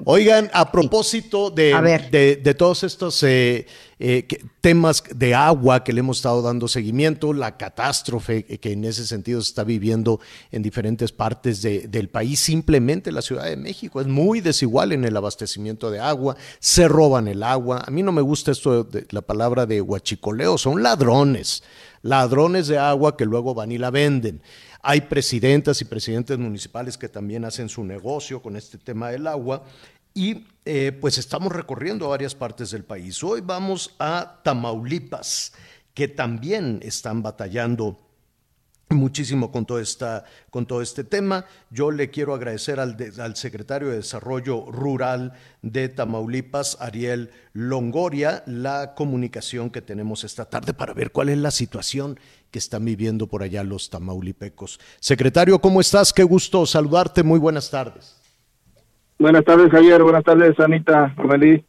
Oigan, a propósito de, de, todos estos eh, eh, temas de agua que le hemos estado dando seguimiento, la catástrofe que en ese sentido se está viviendo en diferentes partes del país, simplemente la Ciudad de México es muy desigual en el abastecimiento de agua, se roban el agua. A mí no me gusta esto de la palabra de huachicoleo, son ladrones, ladrones de agua que luego van y la venden. Hay presidentas y presidentes municipales que también hacen su negocio con este tema del agua y eh, pues estamos recorriendo varias partes del país. Hoy vamos a Tamaulipas, que también están batallando muchísimo con todo, esta, con todo este tema. Yo le quiero agradecer al, al, secretario de Desarrollo Rural de Tamaulipas, Ariel Longoria, la comunicación que tenemos esta tarde para ver cuál es la situación que están viviendo por allá los tamaulipecos. Secretario, ¿cómo estás? Qué gusto saludarte. Muy buenas tardes. Buenas tardes, Javier. Buenas tardes, Anita, Amelie.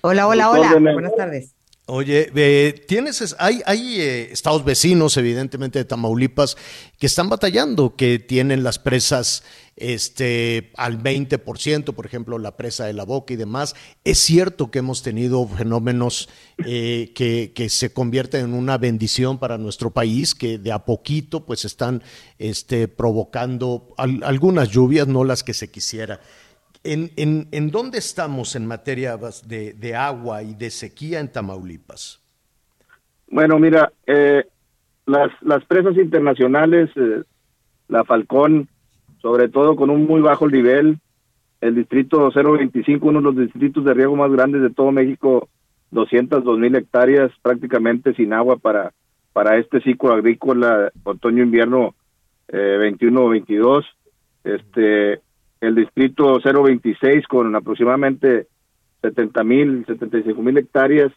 Hola, hola, hola. Buenas tardes. Oye, eh, tienes, hay, hay eh, estados vecinos, evidentemente, de Tamaulipas, que están batallando, que tienen las presas este, al 20%, por ejemplo, la presa de la boca y demás. Es cierto que hemos tenido fenómenos eh, que, que, se convierten en una bendición para nuestro país, que de a poquito pues están este, provocando algunas lluvias, no las que se quisiera. ¿En, en, dónde estamos en materia de, de, agua y de sequía en Tamaulipas? Bueno, mira, eh, las, las presas internacionales, eh, la Falcón, sobre todo con un muy bajo nivel, el distrito 025, uno de los distritos de riego más grandes de todo México, 202 mil hectáreas prácticamente sin agua para, para este ciclo agrícola otoño-invierno eh, 21-22. Este, el distrito 026 con aproximadamente 70 mil, 75 mil hectáreas,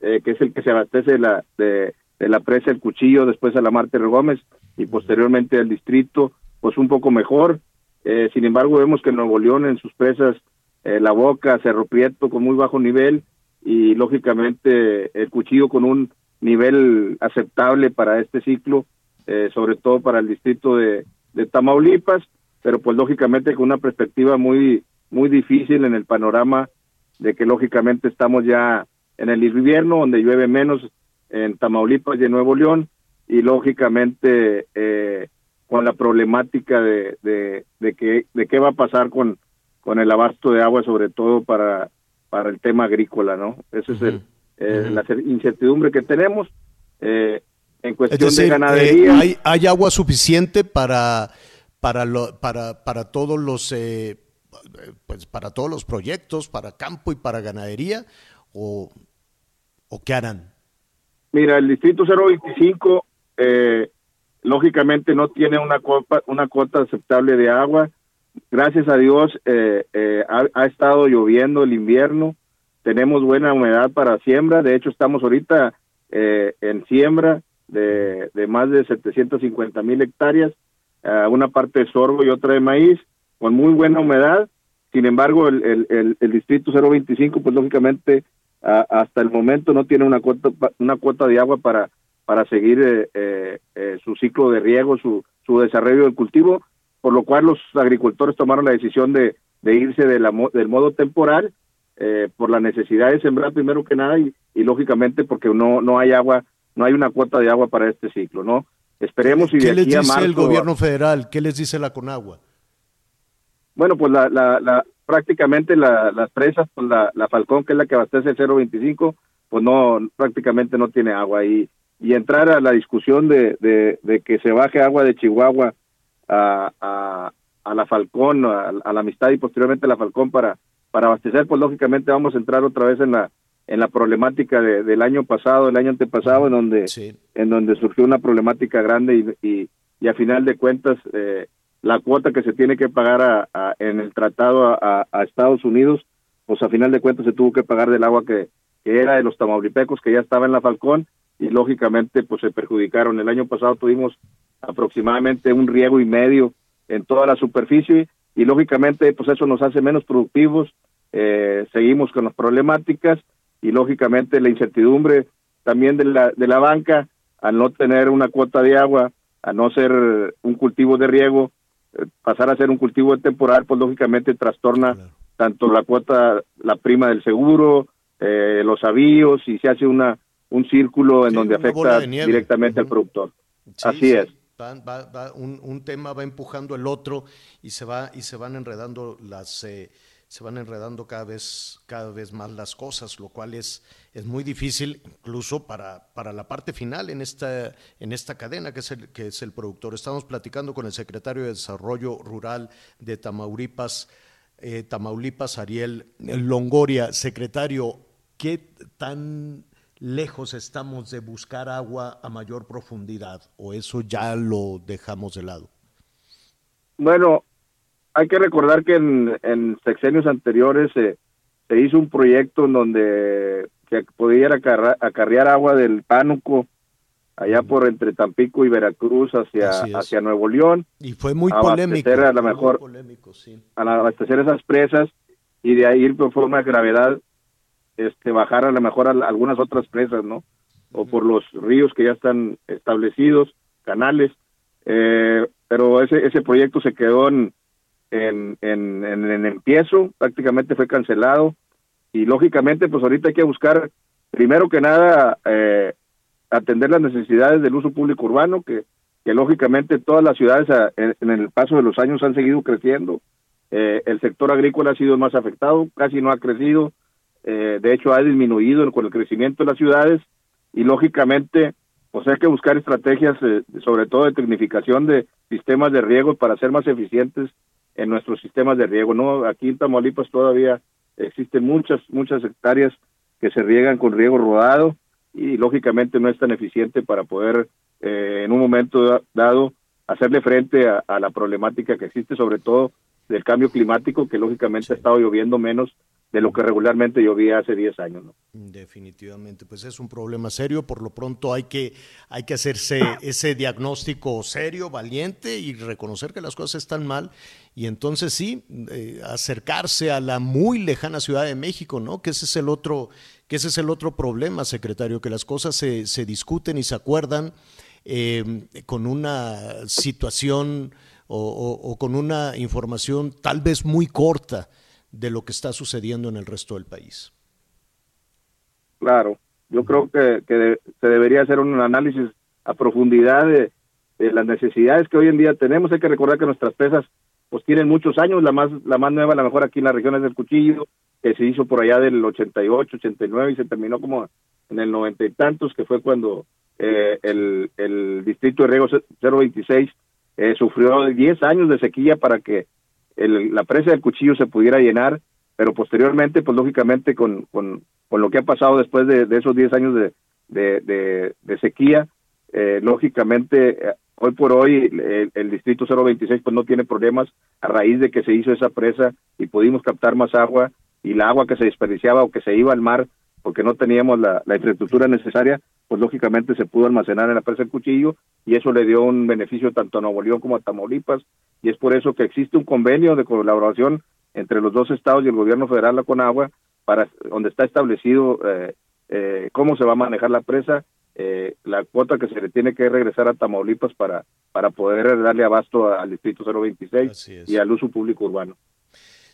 eh, que es el que se abastece de la, de, la presa El Cuchillo, después a la Marte Gómez y posteriormente el distrito, pues un poco mejor. Eh, sin embargo, vemos que Nuevo León en sus presas, eh, La Boca, Cerro Prieto con muy bajo nivel y lógicamente el Cuchillo con un nivel aceptable para este ciclo, sobre todo para el distrito de, de Tamaulipas, pero pues lógicamente con una perspectiva muy muy difícil en el panorama de que lógicamente estamos ya en el invierno donde llueve menos en Tamaulipas y en Nuevo León y lógicamente eh, con la problemática de, de, de, que, de qué va a pasar con, con el abasto de agua, sobre todo para, para el tema agrícola, ¿no? Esa es el, eh, la incertidumbre que tenemos. Eh, en cuestión de ganadería. ¿hay, ¿Hay agua suficiente para, para, lo, para, para todos los pues para todos los proyectos, para campo y para ganadería, o, o qué harán? Mira, el distrito 025 eh, lógicamente no tiene una cuota, una cuota aceptable de agua. Gracias a Dios eh, eh, ha, estado lloviendo el invierno, tenemos buena humedad para siembra, de hecho estamos ahorita en siembra de, de, más de 750 mil hectáreas, una parte de sorgo y otra de maíz, con muy buena humedad sin embargo, el, el, el, distrito 025, pues lógicamente hasta el momento no tiene una cuota, una cuota de agua para, para seguir eh, eh, eh, su ciclo de riego, su, su desarrollo del cultivo, por lo cual los agricultores tomaron la decisión de, de irse de la, del modo temporal por la necesidad de sembrar primero que nada y, y lógicamente porque no, no hay agua, no hay una cuota de agua para este ciclo, ¿no? Esperemos y ¿Qué les dice el gobierno federal? ¿Qué les dice la Conagua? Bueno, pues la, la, prácticamente las presas, pues la, la Falcón, que es la que abastece el 025, pues no, prácticamente no tiene agua. Y, y entrar a la discusión de, de, que se baje agua de Chihuahua a, a, a la Falcón, a, la Amistad y posteriormente a la Falcón para, para abastecer, pues lógicamente vamos a entrar otra vez en la en la problemática del año pasado, el año antepasado, en donde en donde surgió una problemática grande y, y, y a final de cuentas eh, la cuota que se tiene que pagar a, en el tratado a, Estados Unidos, pues a final de cuentas se tuvo que pagar del agua que, era de los tamaulipecos, que ya estaba en la Falcón, y lógicamente pues se perjudicaron. El año pasado tuvimos aproximadamente un riego y medio en toda la superficie, y lógicamente pues eso nos hace menos productivos, eh, seguimos con las problemáticas, y lógicamente la incertidumbre también de la, de la banca, al no tener una cuota de agua, a no ser un cultivo de riego, pasar a ser un cultivo temporal, pues lógicamente trastorna tanto la cuota, la prima del seguro, eh, los avíos y se hace una un círculo en donde afecta directamente al productor. Así es. un, un, tema va empujando el otro y se va y se van enredando las eh, se van enredando cada vez, cada vez más las cosas, lo cual es, es muy difícil incluso para, para la parte final en esta, en esta cadena que es, el, que es el productor. Estamos platicando con el secretario de Desarrollo Rural de Tamaulipas, eh, Tamaulipas, Ariel Longoria. Secretario, ¿qué tan lejos estamos de buscar agua a mayor profundidad o eso ya lo dejamos de lado? Bueno, hay que recordar que en, sexenios anteriores se hizo un proyecto en donde se podía acarrear agua del Pánuco allá por entre Tampico y Veracruz hacia hacia Nuevo León y fue muy polémico a lo mejor a abastecer esas presas y de ahí por forma de gravedad este bajar a lo mejor a algunas otras presas no o por los ríos que ya están establecidos canales eh, pero ese ese proyecto se quedó en en, en, en, empiezo, prácticamente fue cancelado. Y lógicamente pues ahorita hay que buscar primero que nada eh, atender las necesidades del uso público urbano que, que lógicamente todas las ciudades en, el paso de los años han seguido creciendo. Eh, el sector agrícola ha sido más afectado casi no ha crecido. Eh, de hecho ha disminuido con el crecimiento de las ciudades. Y lógicamente pues hay que buscar estrategias sobre todo de tecnificación de sistemas de riego para ser más eficientes en nuestros sistemas de riego. No, aquí en Tamaulipas todavía existen muchas muchas hectáreas que se riegan con riego rodado y lógicamente no es tan eficiente para poder eh, en un momento dado hacerle frente a, la problemática que existe, sobre todo del cambio climático, que lógicamente ha estado lloviendo menos de lo que regularmente llovía hace 10 años. ¿no? Definitivamente, pues es un problema serio, por lo pronto hay que, hay que hacerse ese diagnóstico serio, valiente y reconocer que las cosas están mal y entonces sí, eh, acercarse a la muy lejana Ciudad de México, ¿no? Que ese es el otro, que ese es el otro problema, secretario, que las cosas se, se discuten y se acuerdan eh, con una situación o, con una información tal vez muy corta de lo que está sucediendo en el resto del país. Claro, yo creo que, se debería hacer un análisis a profundidad de, las necesidades que hoy en día tenemos. Hay que recordar que nuestras presas pues tienen muchos años, la más la más nueva, la mejor aquí en las regiones del Cuchillo, que se hizo por allá del 88, 89 y se terminó como en el noventa y tantos, que fue cuando eh, el, el distrito de riego 026 eh, sufrió 10 años de sequía para que la presa del cuchillo se pudiera llenar, pero posteriormente, pues lógicamente con, con, con lo que ha pasado después de, esos 10 años de, de, de, sequía, eh, lógicamente eh, hoy por hoy el, el, distrito 026 pues no tiene problemas a raíz de que se hizo esa presa y pudimos captar más agua y la agua que se desperdiciaba o que se iba al mar porque no teníamos la, infraestructura necesaria, pues lógicamente se pudo almacenar en la presa del cuchillo y eso le dio un beneficio tanto a Nuevo León como a Tamaulipas y es por eso que existe un convenio de colaboración entre los dos estados y el gobierno federal, la Conagua, para donde está establecido eh, eh, cómo se va a manejar la presa, eh, la cuota que se le tiene que regresar a Tamaulipas para, para poder darle abasto al distrito 026 y al uso público urbano.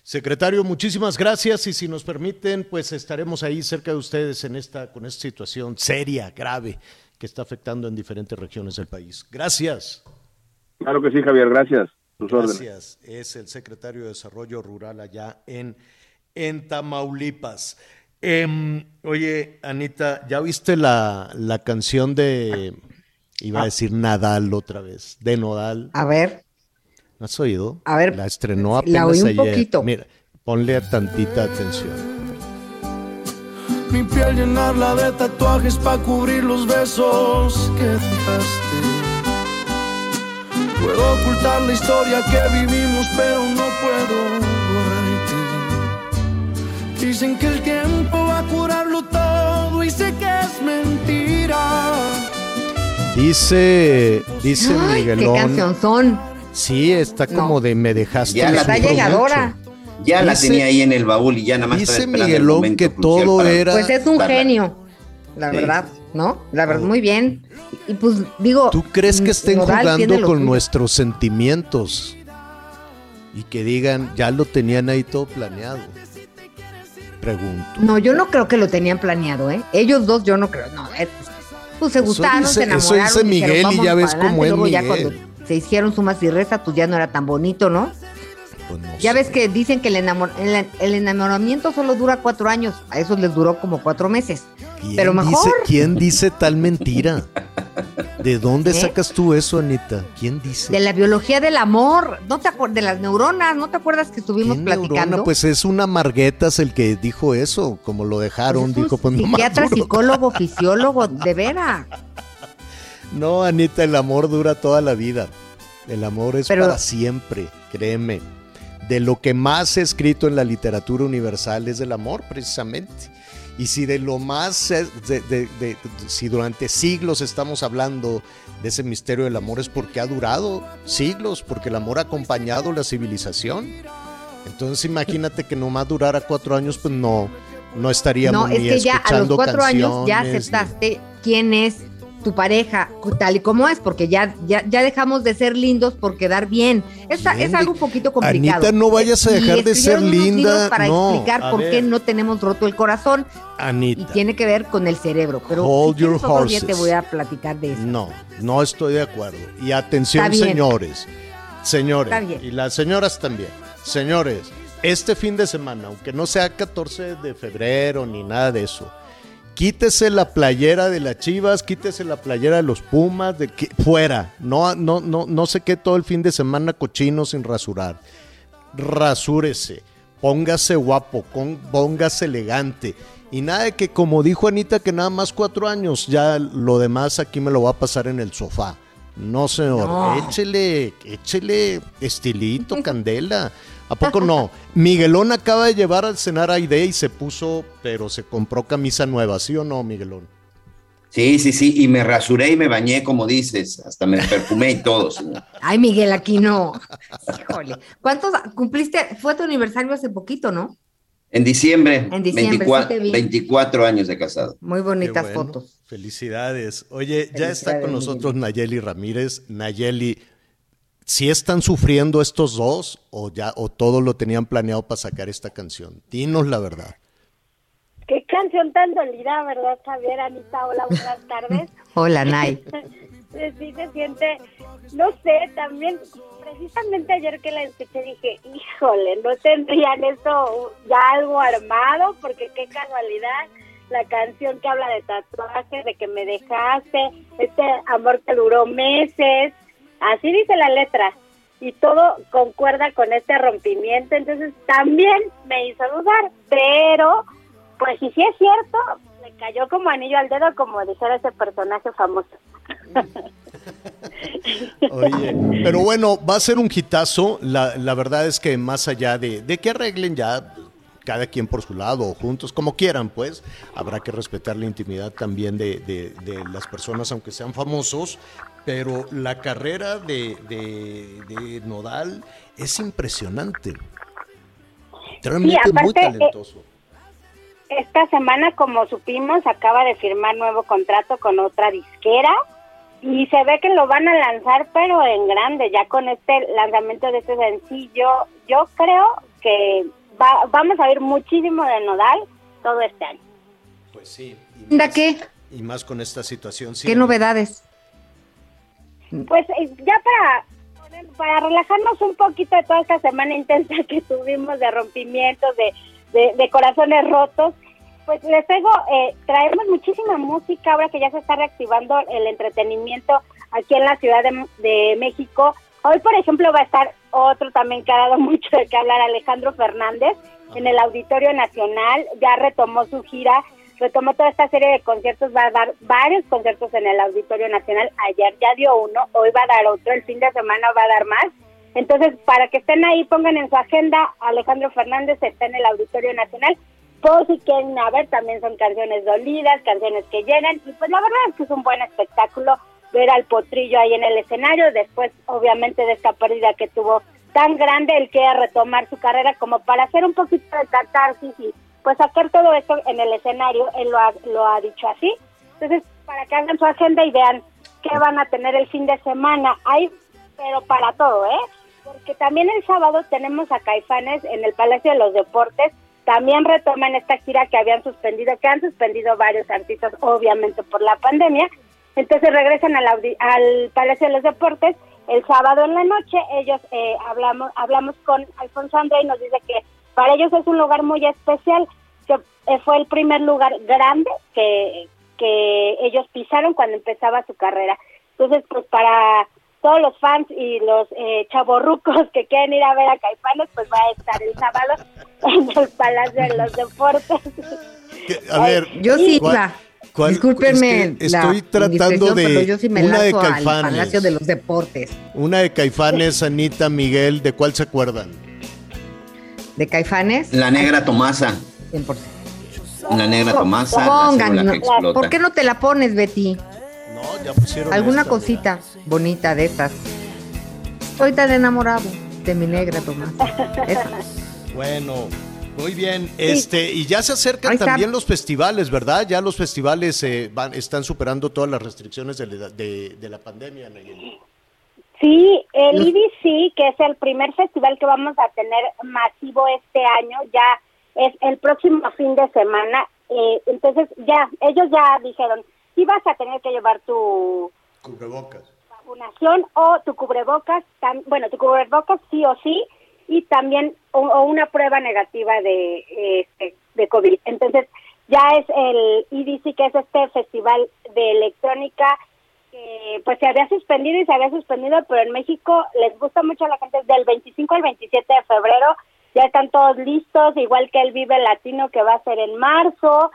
Secretario, muchísimas gracias y si nos permiten, pues estaremos ahí cerca de ustedes en esta con esta situación seria, grave que está afectando en diferentes regiones del país. Gracias. Claro que sí, Javier, gracias. gracias. Es el secretario de Desarrollo Rural allá en, en Tamaulipas. Em, oye, Anita, ¿ya viste la, la canción de, iba a ah. decir Nadal otra vez, de Nodal? A ver. ¿Has oído? A ver. La estrenó apenas la oí un poquito. Mira, ponle tantita atención. Mi piel llenarla de tatuajes para cubrir los besos que dejaste. Puedo ocultar la historia que vivimos, pero no puedo borrarte. Dicen que el tiempo va a curarlo todo y sé que es mentira. Dice, dice Ay, Miguelón. ¿Qué canción son? Sí, está como de me dejaste. Ya la llegadora. Ya la tenía ahí en el baúl y ya nada más Dice Miguelón que todo era. Pues es un genio, la verdad, ¿no? La verdad, muy bien. Y pues digo. ¿Tú crees que estén jugando con nuestros sentimientos? Y que digan, ya lo tenían ahí todo planeado. Pregunto. No, yo no creo que lo tenían planeado, ¿eh? Ellos dos, yo no creo. No, eh, pues se gustaron, se enamoraron. Eso dice Miguel y ya ves cómo es Miguel se hicieron sumas y restas, pues ya no era tan bonito, ¿no? Pues ya ves que dicen que el, el, enamoramiento solo dura cuatro años, a eso les duró como cuatro meses. Pero mejor. Dice, ¿Quién dice tal mentira? ¿De dónde ¿Eh? sacas tú eso, Anita? ¿Quién dice? De la biología del amor, no te de las neuronas, ¿no te acuerdas que estuvimos platicando? Pues es una Marguetas el que dijo eso, como lo dejaron, pues dijo pues Psiquiatra, psicólogo, fisiólogo, de veras. No, Anita, el amor dura toda la vida. El amor es para siempre, créeme. De lo que más escrito en la literatura universal es del amor, precisamente. Y si de lo más, si durante siglos estamos hablando de ese misterio del amor es porque ha durado siglos, porque el amor ha acompañado la civilización. Entonces imagínate que nomás durara cuatro años, pues no, no estaríamos no, es que ya a los cuatro años ya aceptaste quién es tu pareja tal y como es, porque ya, ya, ya dejamos de ser lindos por quedar bien. Es, es algo un poquito complicado. Anita, no vayas a dejar de ser linda. Para explicar por qué no tenemos roto el corazón. Anita. Y tiene que ver con el cerebro. Pero Hold your horses. te voy a platicar de eso. No, no estoy de acuerdo. Y atención, señores. Señores. Y las señoras también. Señores, este fin de semana, aunque no sea 14 de febrero ni nada de eso quítese la playera de las Chivas, quítese la playera de los Pumas, de que, fuera. No, no, no, no sé qué todo el fin de semana cochino sin rasurar. rasúrese, póngase guapo, con, póngase elegante. Y nada de que como dijo Anita que nada más cuatro años, ya lo demás aquí me lo va a pasar en el sofá. No, señor, No. échele, échele estilito, candela. ¿A poco no? Miguelón acaba de llevar al cenar a Aide y se puso, pero se compró camisa nueva, ¿sí o no, Miguelón? Sí, sí, sí, y me rasuré y me bañé, como dices, hasta me perfumé y todo. señor. Ay, Miguel, aquí no. Híjole. ¿Cuántos cumpliste? Fue tu aniversario hace poquito, ¿no? En diciembre, En diciembre, 24, sí te vi. 24 años de casado. Muy bonitas bueno. fotos. Felicidades. Oye, ya está con nosotros Nayeli Ramírez. Nayeli, ¿sí están sufriendo estos dos o ya o todo lo tenían planeado para sacar esta canción? Dinos la verdad. Qué canción tan dolida, ¿verdad, Javier? Anita, hola, buenas tardes. Hola, Nay. sí se siente, no sé, también, precisamente ayer que la escuché dije, híjole, no tendrían esto ya algo armado, porque qué casualidad, la canción que habla de tatuajes, de que me dejaste, este amor que duró meses, así dice la letra, y todo concuerda con este rompimiento, entonces también me hizo dudar, pero pues si sí es cierto, cayó como anillo al dedo, como dijera ese personaje famoso. Oye, pero bueno, va a ser un hitazo. La, la verdad es que más allá de, de que arreglen ya cada quien por su lado o juntos, como quieran, pues, habrá que respetar la intimidad también de, de- de las personas, aunque sean famosos. Pero la carrera de, de- Nodal es impresionante. Realmente muy aparte, eh, talentoso. Esta semana, como supimos, acaba de firmar nuevo contrato con otra disquera y se ve que lo van a lanzar, pero en grande, ya con este lanzamiento de este sencillo. Yo creo que va- vamos a oír muchísimo de Nodal todo este año. Pues sí. ¿Da qué? Y más con esta situación. sí. ¿Qué novedades? Pues eh, ya para, para relajarnos un poquito de toda esta semana intensa que tuvimos de rompimientos, de, de, de corazones rotos, pues les traigo, eh, traemos muchísima música ahora que ya se está reactivando el entretenimiento aquí en la Ciudad de, de México. Hoy, por ejemplo, va a estar otro también que ha dado mucho de qué hablar, Alejandro Fernández, en el Auditorio Nacional, ya retomó su gira, retomó toda esta serie de conciertos, va a dar varios conciertos en el Auditorio Nacional, ayer ya dio uno, hoy va a dar otro, el fin de semana va a dar más. Entonces, para que estén ahí, pongan en su agenda, Alejandro Fernández está en el Auditorio Nacional, por si quieren a ver, también son canciones dolidas, canciones que llenan, y pues la verdad es que es un buen espectáculo ver al potrillo ahí en el escenario, después obviamente de esta pérdida que tuvo tan grande, él quiere retomar su carrera como para hacer un poquito de catarsis y pues sacar todo esto en el escenario, él lo ha, lo ha dicho así. Entonces, para que hagan su agenda y vean qué van a tener el fin de semana, hay, pero para todo, ¿eh? Porque también el sábado tenemos a Caifanes en el Palacio de los Deportes, también retoman esta gira que habían suspendido, que han suspendido varios artistas, obviamente por la pandemia. Entonces regresan al, al Palacio de los Deportes el sábado en la noche. Ellos eh, hablamos hablamos con Alfonso André y nos dice que para ellos es un lugar muy especial, que eh, fue el primer lugar grande que, que ellos pisaron cuando empezaba su carrera. Entonces, pues para todos los fans y los eh, chavorrucos que quieren ir a ver a Caifanes, pues va a estar el sábado en el Palacio de los Deportes. A ver, Yo sí ¿cuál- iba. cuál- Discúlpenme es que la estoy tratando de pero yo sí me una de al Caifanes. Palacio de los Deportes. Una de Caifanes, Anita, Miguel, ¿de cuál se acuerdan? ¿De Caifanes? La negra Tomasa. 100%. La negra Tomasa, Pongan, que explota. ¿por qué no te la pones, Betty? No, ya pusieron Alguna esta. cosita bonita de estas. Estoy tan enamorado de mi negra Tomás. Esa. Bueno, muy bien. Este, y ya se acercan también los festivales, ¿verdad? Ya los festivales eh, van, están superando todas las restricciones de la, de, de la pandemia, Nayeli. Sí, el IDC, que es el primer festival que vamos a tener masivo este año, ya es el próximo fin de semana. Eh, entonces, ya, ellos ya dijeron, sí vas a tener que llevar tu Cubrebocas. vacunación o tu cubrebocas, tam- bueno, tu cubrebocas sí o sí, y también o, o una prueba negativa de, este, de COVID. Entonces, ya es el IDC, que es este festival de electrónica que pues se había suspendido y se había suspendido, pero en México les gusta mucho a la gente del 25 al 27 de febrero, ya están todos listos, igual que el Vive Latino que va a ser en marzo,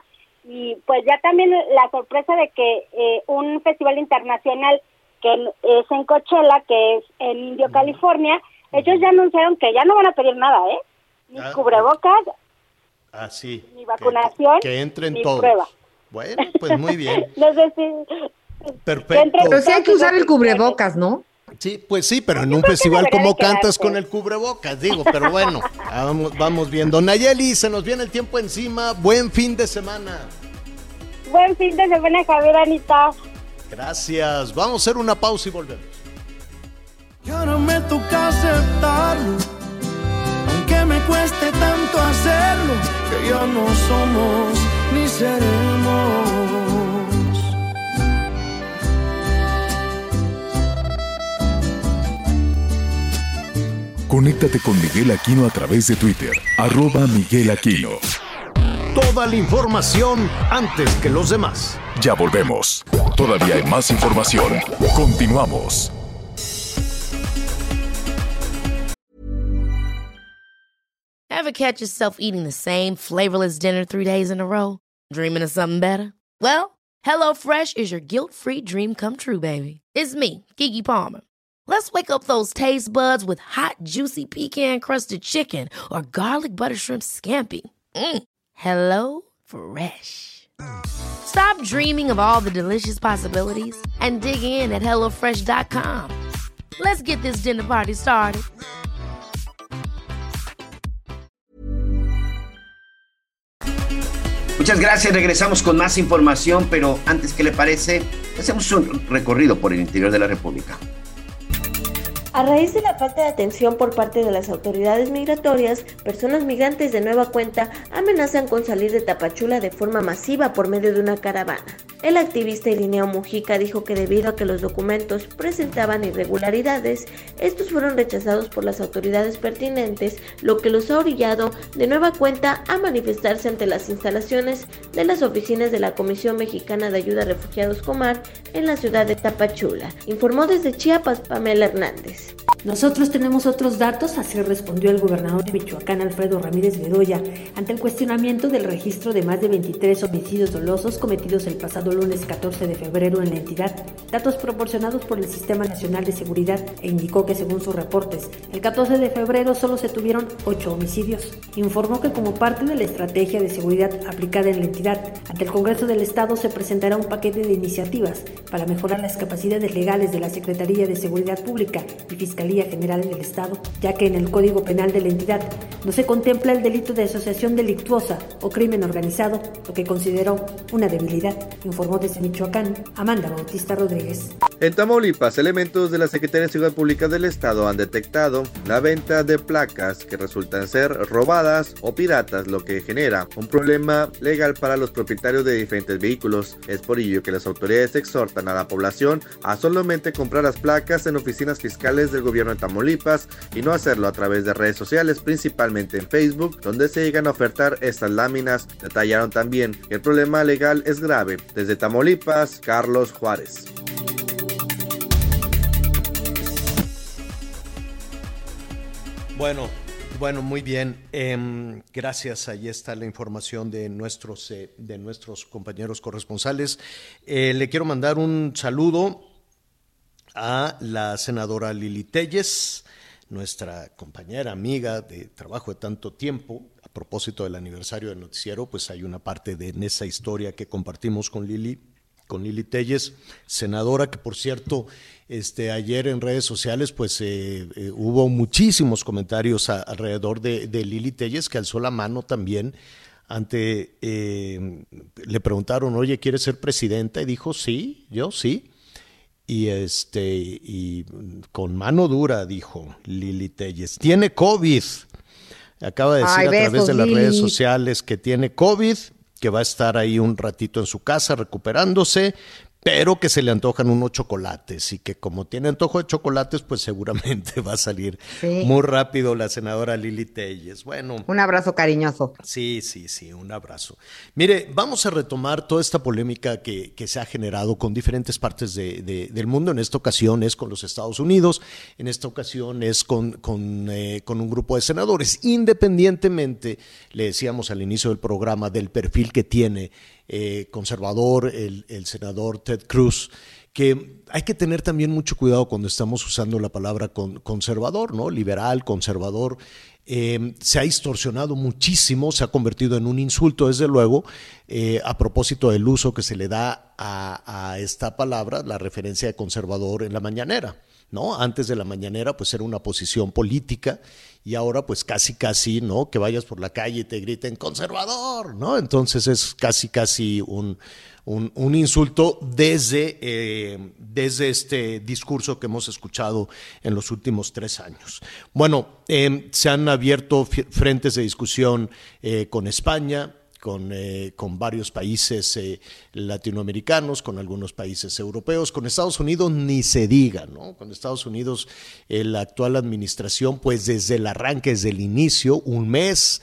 y pues ya también la sorpresa de que eh, un festival internacional que es en Coachella, que es en Indio, California, ellos ya anunciaron que ya no van a pedir nada, ¿eh? Ni Ah, cubrebocas, Ah, sí. ni vacunación, Que entren ni todos. prueba. Bueno, pues muy bien. No sé si- Perfecto. Pero sí hay que usar el cubrebocas, ¿no? Sí, pues sí, pero en un festival como cantas con el cubrebocas, digo, pero bueno, vamos, vamos viendo. Nayeli, se nos viene el tiempo encima. Buen fin de semana. Buen fin de semana, Javier Anita. Gracias. Vamos a hacer una pausa y volvemos. Y ahora me toca aceptarlo, aunque me cueste tanto hacerlo, que ya no somos ni seremos. Conéctate con Miguel Aquino a través de Twitter, arroba Miguel Aquino. Toda la información antes que los demás. Ya volvemos. Todavía hay más información. Continuamos. Ever catch yourself eating the same flavorless dinner three days in a row? Dreaming of something better? Well, HelloFresh is your guilt free dream come true, baby. It's me, Kiki Palmer. Let's wake up those taste buds with hot, juicy pecan crusted chicken or garlic butter shrimp scampi. Mm. Hello Fresh. Stop dreaming of all the delicious possibilities and dig in at HelloFresh.com. Let's get this dinner party started. Muchas gracias, regresamos con más información, pero antes, ¿qué le parece? Hacemos un recorrido por el interior de la República. A raíz de la falta de atención por parte de las autoridades migratorias, personas migrantes de nueva cuenta amenazan con salir de Tapachula de forma masiva por medio de una caravana. El activista Irineo Mujica dijo que debido a que los documentos presentaban irregularidades, estos fueron rechazados por las autoridades pertinentes, lo que los ha orillado de nueva cuenta a manifestarse ante las instalaciones de las oficinas de la Comisión Mexicana de Ayuda a Refugiados Comar en la ciudad de Tapachula. Informó desde Chiapas Pamela Hernández. Nosotros tenemos otros datos, así respondió el gobernador de Michoacán, Alfredo Ramírez Bedoya, ante el cuestionamiento del registro de más de 23 homicidios dolosos cometidos el pasado lunes 14 de febrero en la entidad, datos proporcionados por el Sistema Nacional de Seguridad, e indicó que según sus reportes, el 14 de febrero solo se tuvieron 8 homicidios. Informó que como parte de la estrategia de seguridad aplicada en la entidad, ante el Congreso del Estado se presentará un paquete de iniciativas para mejorar las capacidades legales de la Secretaría de Seguridad Pública y Fiscalía General del Estado, ya que en el Código Penal de la entidad no se contempla el delito de asociación delictuosa o crimen organizado, lo que consideró una debilidad, informó desde Michoacán Amanda Bautista Rodríguez. En Tamaulipas, elementos de la Secretaría de Seguridad Pública del Estado han detectado la venta de placas que resultan ser robadas o piratas, lo que genera un problema legal para los propietarios de diferentes vehículos. Es por ello que las autoridades exhortan a la población a solamente comprar las placas en oficinas fiscales del gobierno de Tamaulipas y no hacerlo a través de redes sociales, principalmente en Facebook, donde se llegan a ofertar estas láminas. Detallaron también que el problema legal es grave. Desde Tamaulipas, Carlos Juárez. Bueno, bueno, muy bien. Em, gracias. Ahí está la información de nuestros, eh, de nuestros compañeros corresponsales. Eh, le quiero mandar un saludo a la senadora Lili Telles, nuestra compañera, amiga de trabajo de tanto tiempo. A propósito del aniversario del noticiero, pues hay una parte de esa historia que compartimos con Lili con Lili Telles, senadora que por cierto, este, ayer en redes sociales pues eh, eh, hubo muchísimos comentarios alrededor de, de, Lili Telles que alzó la mano también ante, eh, le preguntaron, oye, ¿quieres ser presidenta? Y dijo, sí, yo sí. Y este, y con mano dura, dijo Lili Telles, tiene COVID. Acaba de decir Ay, a besos, través de las Lili. redes sociales que tiene COVID que va a estar ahí un ratito en su casa recuperándose, pero que se le antojan unos chocolates y que como tiene antojo de chocolates, pues seguramente va a salir muy rápido la senadora Lili Telles. Bueno. Un abrazo cariñoso. Sí, sí, sí, un abrazo. Mire, vamos a retomar toda esta polémica que, se ha generado con diferentes partes del mundo. En esta ocasión es con los Estados Unidos, en esta ocasión es con, con, eh, con un grupo de senadores. Independientemente, le decíamos al inicio del programa, del perfil que tiene eh, conservador, el, senador Ted Cruz, que hay que tener también mucho cuidado cuando estamos usando la palabra conservador, ¿no? Liberal, conservador. Eh, se ha distorsionado muchísimo, se ha convertido en un insulto, desde luego, eh, a propósito del uso que se le da a, a, esta palabra, la referencia de conservador en la mañanera. ¿no? Antes de la mañanera, pues era una posición política y ahora pues casi casi, ¿no? Que vayas por la calle y te griten conservador, ¿no? Entonces es casi casi un, un, insulto desde, eh, desde este discurso que hemos escuchado en los últimos tres años. Bueno, em, se han abierto frentes de discusión eh, con España, con, eh, con varios países eh, latinoamericanos, con algunos países europeos, con Estados Unidos ni se diga, ¿no? Con Estados Unidos, eh, la actual administración, pues desde el arranque, desde el inicio, un mes,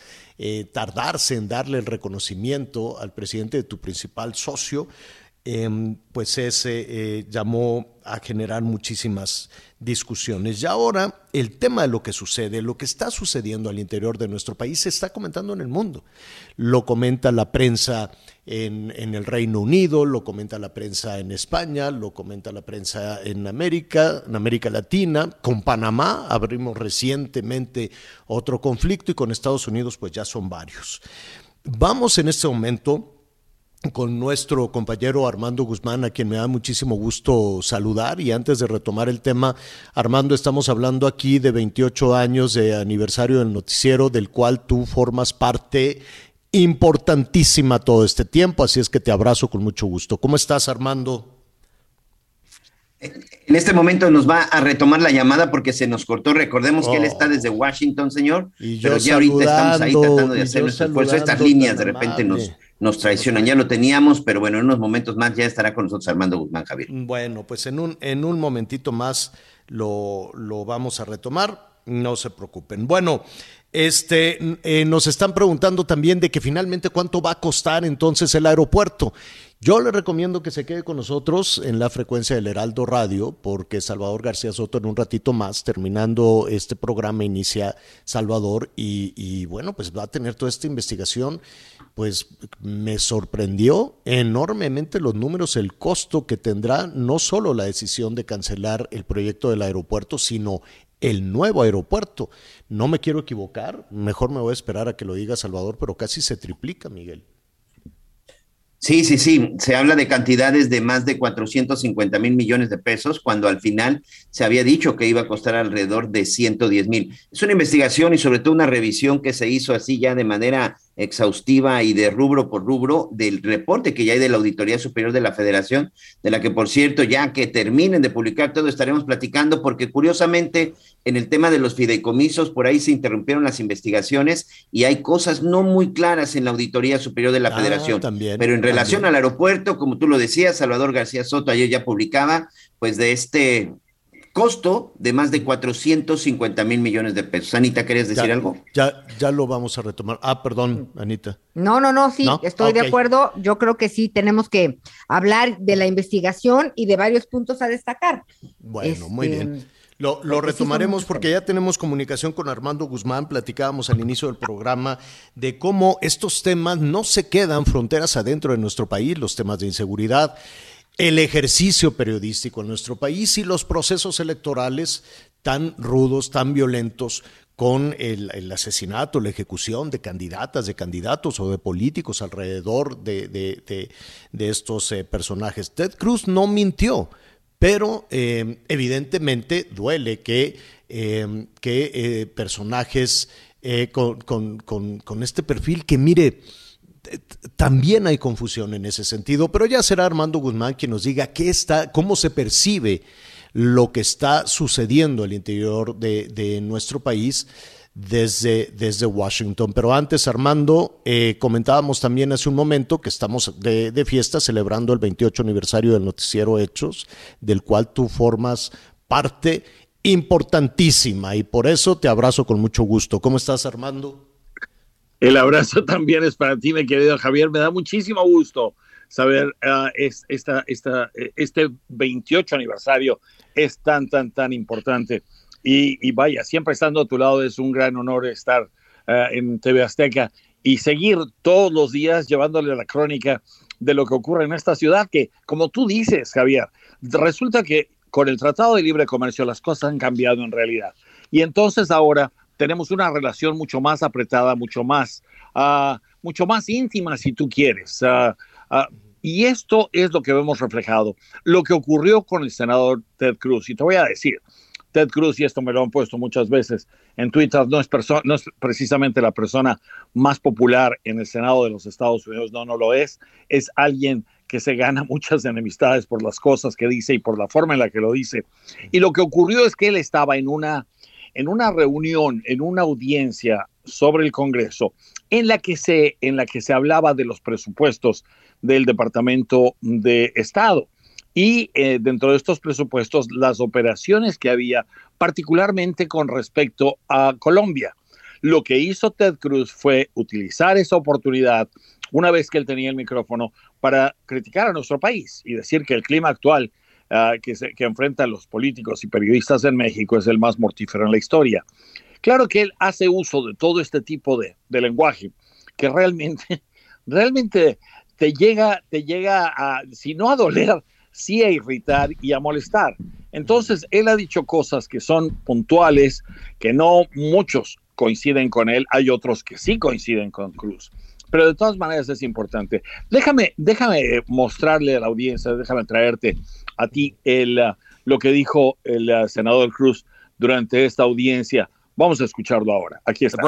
tardarse en darle el reconocimiento al presidente de tu principal socio, em, pues ese llamó a generar muchísimas discusiones. Y ahora el tema de lo que sucede, lo que está sucediendo al interior de nuestro país, se está comentando en el mundo. Lo comenta la prensa en, el Reino Unido, lo comenta la prensa en España, lo comenta la prensa en América, en América Latina. Con Panamá abrimos recientemente otro conflicto y con Estados Unidos pues ya son varios. Vamos en este momento con nuestro compañero Armando Guzmán, a quien me da muchísimo gusto saludar. Y antes de retomar el tema, Armando, estamos hablando aquí de 28 años de aniversario del noticiero, del cual tú formas parte importantísima todo este tiempo, así es que te abrazo con mucho gusto. ¿Cómo estás, Armando? En este momento nos va a retomar la llamada porque se nos cortó. Recordemos que él está desde Washington, señor. Y pero ya ahorita estamos ahí tratando de hacer nuestro esfuerzo. Estas líneas de repente nos, nos traicionan. Ya lo teníamos, pero bueno, en unos momentos más ya estará con nosotros Armando Guzmán Javier. Bueno, pues en un, en un momentito más lo, lo vamos a retomar. No se preocupen. Bueno, este, eh, nos están preguntando también de que finalmente cuánto va a costar entonces el aeropuerto. Yo le recomiendo que se quede con nosotros en la frecuencia del Heraldo Radio, porque Salvador García Soto en un ratito más, terminando este programa, inicia Salvador y, bueno, pues va a tener toda esta investigación. Pues me sorprendió enormemente los números, el costo que tendrá no solo la decisión de cancelar el proyecto del aeropuerto, sino el nuevo aeropuerto. No me quiero equivocar, mejor me voy a esperar a que lo diga Salvador, pero casi se triplica, Miguel. Sí, sí, sí. Se habla de cantidades de más de 450 mil millones de pesos, cuando al final se había dicho que iba a costar alrededor de 110 mil. Es una investigación y sobre todo una revisión que se hizo así ya de manera exhaustiva y de rubro por rubro del reporte que ya hay de la Auditoría Superior de la Federación, de la que por cierto ya que terminen de publicar todo estaremos platicando porque curiosamente en el tema de los fideicomisos por ahí se interrumpieron las investigaciones y hay cosas no muy claras en la Auditoría Superior de la ah, Federación. Pero en relación al aeropuerto, como tú lo decías, Salvador García Soto ayer ya publicaba pues de este costo de más de 450 mil millones de pesos. Anita, ¿querías decir algo? Ya, ya lo vamos a retomar. Ah, perdón, Anita. No, no, no, sí, estoy de acuerdo. Yo creo que sí tenemos que hablar de la investigación y de varios puntos a destacar. Bueno, muy este, bien. Lo, lo retomaremos porque ya tenemos comunicación con Armando Guzmán, platicábamos al inicio del programa de cómo estos temas no se quedan fronteras adentro de nuestro país, los temas de inseguridad, el ejercicio periodístico en nuestro país y los procesos electorales tan rudos, tan violentos con el, asesinato, la ejecución de candidatas, de candidatos o de políticos alrededor de, estos eh, personajes. Ted Cruz no mintió, pero eh, evidentemente duele que, eh, que personajes con, con este perfil que mire, también hay confusión en ese sentido, pero ya será Armando Guzmán quien nos diga qué está, cómo se percibe lo que está sucediendo al interior de, nuestro país desde, desde Washington. Pero antes, Armando, eh, comentábamos también hace un momento que estamos de, de, fiesta celebrando el 28 aniversario del noticiero Hechos, del cual tú formas parte importantísima y por eso te abrazo con mucho gusto. ¿Cómo estás, Armando? El abrazo también es para ti, mi querido Javier. Me da muchísimo gusto saber uh, es, esta, esta, este 28 aniversario es tan, tan, tan importante. Y, vaya, siempre estando a tu lado es un gran honor estar uh, en TV Azteca y seguir todos los días llevándole la crónica de lo que ocurre en esta ciudad, que como tú dices, Javier, resulta que con el Tratado de Libre Comercio las cosas han cambiado en realidad. Y entonces ahora tenemos una relación mucho más apretada, mucho más, uh, mucho más íntima, si tú quieres. Uh, uh, y esto es lo que vemos reflejado. Lo que ocurrió con el senador Ted Cruz. Y te voy a decir, Ted Cruz, y esto me lo han puesto muchas veces en Twitter, no es, no es precisamente la persona más popular en el Senado de los Estados Unidos, no, no lo es. Es alguien que se gana muchas enemistades por las cosas que dice y por la forma en la que lo dice. Y lo que ocurrió es que él estaba en una, en una reunión, en una audiencia sobre el Congreso, en la que se, en la que se hablaba de los presupuestos del Departamento de Estado. Y eh, dentro de estos presupuestos, las operaciones que había, particularmente con respecto a Colombia. Lo que hizo Ted Cruz fue utilizar esa oportunidad, una vez que él tenía el micrófono, para criticar a nuestro país y decir que el clima actual uh, que, se, que enfrentan los políticos y periodistas en México es el más mortífero en la historia. Claro que él hace uso de todo este tipo de, de lenguaje que realmente, realmente te llega, te llega a, si no a doler, sí a irritar y a molestar. Entonces, él ha dicho cosas que son puntuales, que no muchos coinciden con él, hay otros que sí coinciden con Cruz. Pero de todas maneras es importante. Déjame, déjame mostrarle a la audiencia, déjame traerte a ti el, uh, lo que dijo el uh, senador Cruz durante esta audiencia Vamos a escucharlo ahora. Aquí está.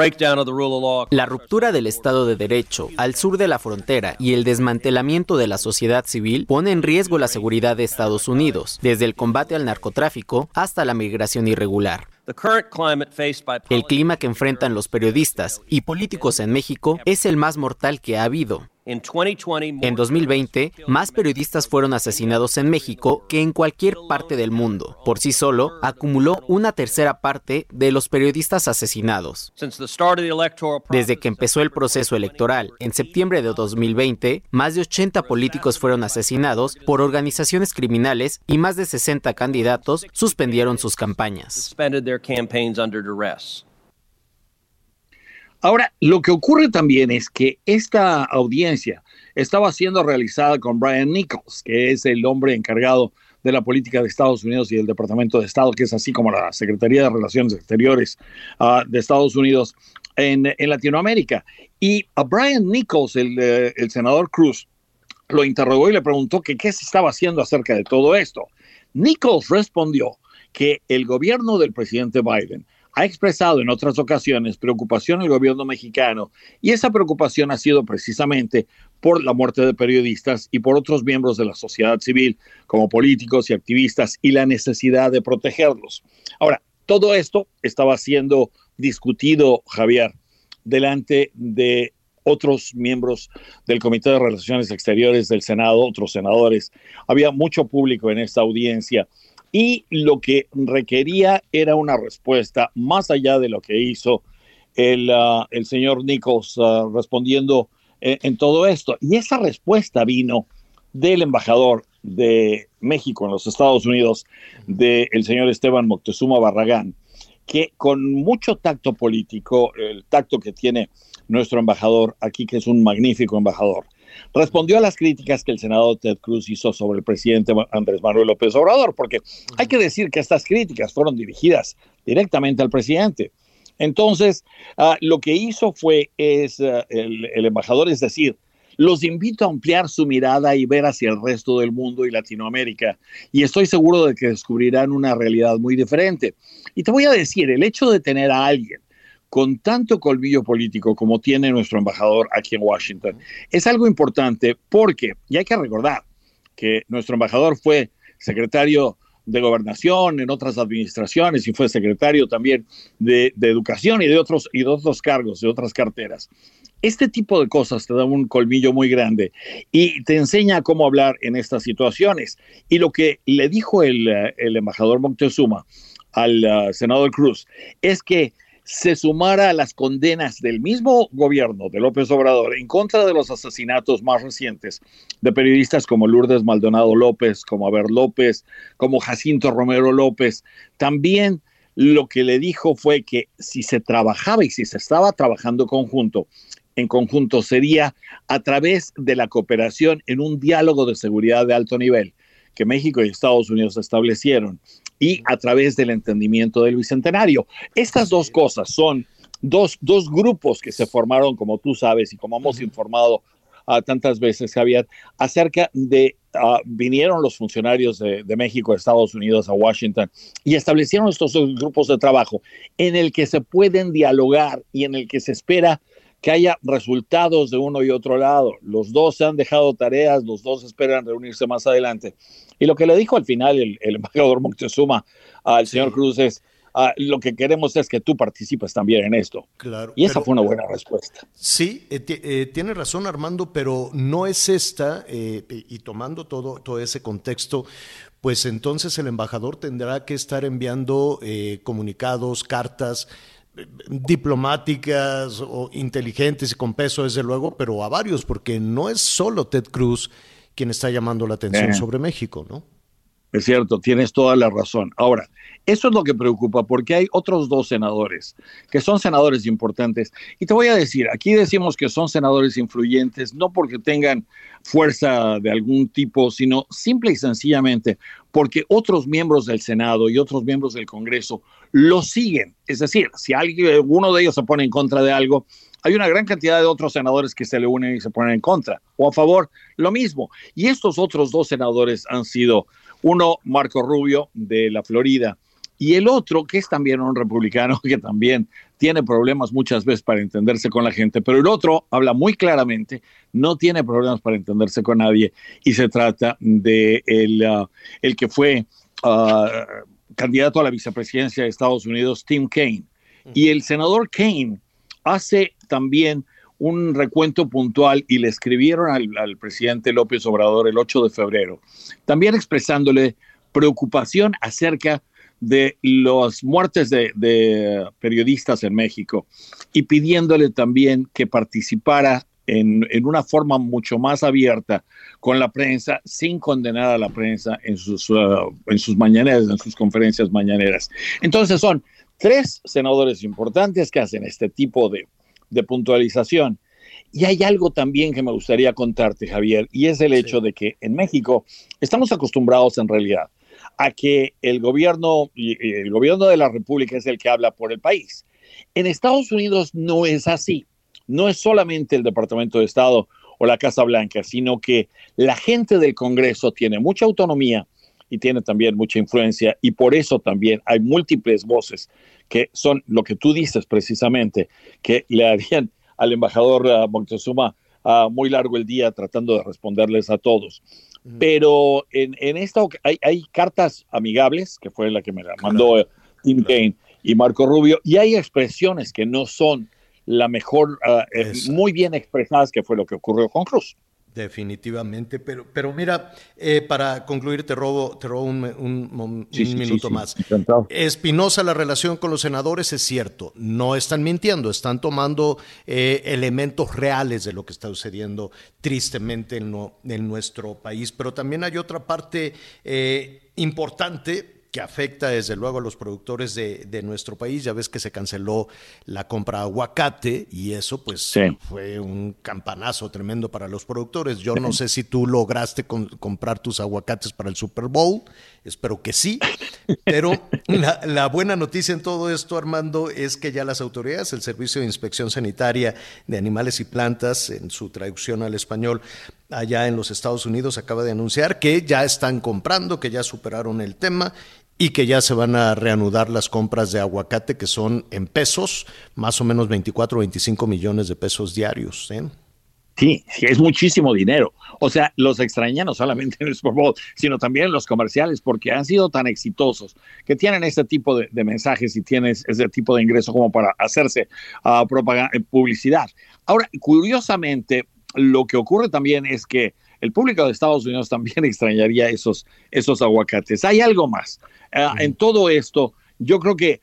La ruptura del Estado de Derecho al sur de la frontera y el desmantelamiento de la sociedad civil pone en riesgo la seguridad de Estados Unidos, desde el combate al narcotráfico hasta la migración irregular. El clima que enfrentan los periodistas y políticos en México es el más mortal que ha habido. En 2020, más periodistas fueron asesinados en México que en cualquier parte del mundo. Por sí solo, acumuló una tercera parte de los periodistas asesinados. Desde que empezó el proceso electoral en septiembre de 2020, más de 80 políticos fueron asesinados por organizaciones criminales y más de 60 candidatos suspendieron sus campañas. Ahora, lo que ocurre también es que esta audiencia estaba siendo realizada con Brian Nichols, que es el hombre encargado de la política de Estados Unidos y del Departamento de Estado, que es así como la Secretaría de Relaciones Exteriores uh, de Estados Unidos en, en, Latinoamérica. Y a Brian Nichols, el, eh, el, senador Cruz, lo interrogó y le preguntó que qué se estaba haciendo acerca de todo esto. Nichols respondió que el gobierno del presidente Biden ha expresado en otras ocasiones preocupación al gobierno mexicano y esa preocupación ha sido precisamente por la muerte de periodistas y por otros miembros de la sociedad civil, como políticos y activistas, y la necesidad de protegerlos. Ahora, todo esto estaba siendo discutido, Javier, delante de otros miembros del Comité de Relaciones Exteriores del Senado, otros senadores. Había mucho público en esta audiencia y lo que requería era una respuesta más allá de lo que hizo el, uh, el señor Nichols uh, respondiendo en, en, todo esto. Y esa respuesta vino del embajador de México en los Estados Unidos, del señor Esteban Moctezuma Barragán, que con mucho tacto político, el tacto que tiene nuestro embajador aquí, que es un magnífico embajador, respondió a las críticas que el senador Ted Cruz hizo sobre el presidente Andrés Manuel López Obrador, porque hay que decir que estas críticas fueron dirigidas directamente al presidente. Entonces, uh, lo que hizo fue, es, el, el embajador, es decir, los invito a ampliar su mirada y ver hacia el resto del mundo y Latinoamérica. Y estoy seguro de que descubrirán una realidad muy diferente. Y te voy a decir, el hecho de tener a alguien con tanto colmillo político como tiene nuestro embajador aquí en Washington. Es algo importante porque, y hay que recordar que nuestro embajador fue secretario de gobernación, en otras administraciones y fue secretario también de, educación y de, otros, y de otros cargos, de otras carteras. Este tipo de cosas te da un colmillo muy grande y te enseña cómo hablar en estas situaciones. Y lo que le dijo el, el embajador Montezuma al uh, senador Cruz es que se sumara a las condenas del mismo gobierno de López Obrador en contra de los asesinatos más recientes de periodistas como Lourdes Maldonado López, como Aber López, como Jacinto Romero López. También lo que le dijo fue que si se trabajaba y si se estaba trabajando conjunto, en conjunto sería a través de la cooperación en un diálogo de seguridad de alto nivel que México y Estados Unidos establecieron y a través del entendimiento del Bicentenario. Estas dos cosas son dos, dos grupos que se formaron, como tú sabes y como hemos informado uh, tantas veces, Javier, acerca de, uh, vinieron los funcionarios de, de, México, de Estados Unidos a Washington y establecieron estos dos grupos de trabajo en el que se pueden dialogar y en el que se espera que haya resultados de uno y otro lado. Los dos se han dejado tareas, los dos esperan reunirse más adelante. Y lo que le dijo al final el, el embajador Moctezuma al señor Cruz es, uh, lo que queremos es que tú participes también en esto. Claro, y esa pero, fue una buena respuesta. Sí, eh, eh, tiene razón Armando, pero no es esta, eh, y tomando todo, todo ese contexto, pues entonces el embajador tendrá que estar enviando eh, comunicados, cartas, diplomáticas o inteligentes y con peso, desde luego, pero a varios, porque no es solo Ted Cruz quien está llamando la atención eh. sobre México, ¿no? Es cierto, tienes toda la razón. Ahora, eso es lo que preocupa porque hay otros dos senadores que son senadores importantes. Y te voy a decir, aquí decimos que son senadores influyentes, no porque tengan fuerza de algún tipo, sino simple y sencillamente porque otros miembros del Senado y otros miembros del Congreso lo siguen. Es decir, si alguien, uno de ellos se pone en contra de algo, hay una gran cantidad de otros senadores que se le unen y se ponen en contra o a favor, lo mismo. Y estos otros dos senadores han sido uno, Marco Rubio, de la Florida, y el otro, que es también un republicano, que también tiene problemas muchas veces para entenderse con la gente, pero el otro habla muy claramente, no tiene problemas para entenderse con nadie, y se trata de el, uh, el que fue uh, candidato a la vicepresidencia de Estados Unidos, Tim Kaine. Y el senador Kaine hace también un recuento puntual y le escribieron al, presidente López Obrador el 8 de febrero, también expresándole preocupación acerca de las muertes de, de periodistas en México y pidiéndole también que participara en, una forma mucho más abierta con la prensa, sin condenar a la prensa uh, en sus mañaneras, en sus conferencias mañaneras. Entonces son tres senadores importantes que hacen este tipo de, de puntualización. Y hay algo también que me gustaría contarte, Javier, y es el hecho sí. de que en México estamos acostumbrados en realidad a que el gobierno, el gobierno de la República es el que habla por el país. En Estados Unidos no es así. No es solamente el Departamento de Estado o la Casa Blanca, sino que la gente del Congreso tiene mucha autonomía y tiene también mucha influencia y por eso también hay múltiples voces que son lo que tú dices precisamente, que le harían al embajador uh, Montezuma uh, muy largo el día tratando de responderles a todos. Pero en, en esta hay, hay, cartas amigables, que fue la que me la mandó claro. Tim claro. Kaine y Marco Rubio, y hay expresiones que no son la mejor, uh, eh, muy bien expresadas, que fue lo que ocurrió con Cruz. Definitivamente, pero, pero mira, eh, para concluir, te robo, te robo un, un, un sí, minuto sí, sí, más. Espinosa, la relación con los senadores es cierto, no están mintiendo, están tomando eh, elementos reales de lo que está sucediendo tristemente en, no, en nuestro país, pero también hay otra parte eh, importante que afecta desde luego a los productores de, de, nuestro país. Ya ves que se canceló la compra de aguacate y eso pues sí. fue un campanazo tremendo para los productores. Yo no sé si tú lograste con, comprar tus aguacates para el Super Bowl, espero que sí, pero la, la, buena noticia en todo esto, Armando, es que ya las autoridades, el Servicio de Inspección Sanitaria de Animales y Plantas, en su traducción al español, allá en los Estados Unidos acaba de anunciar que ya están comprando, que ya superaron el tema y que ya se van a reanudar las compras de aguacate que son en pesos, más o menos 24 o 25 millones de pesos diarios. ¿eh? Sí, sí, es muchísimo dinero. O sea, los extraña no solamente en el Super sino también en los comerciales, porque han sido tan exitosos que tienen este tipo de, mensajes y tienen ese tipo de ingreso como para hacerse uh, propaganda, publicidad. Ahora, curiosamente, lo que ocurre también es que el público de Estados Unidos también extrañaría esos, esos aguacates. Hay algo más. Uh, en todo esto, yo creo que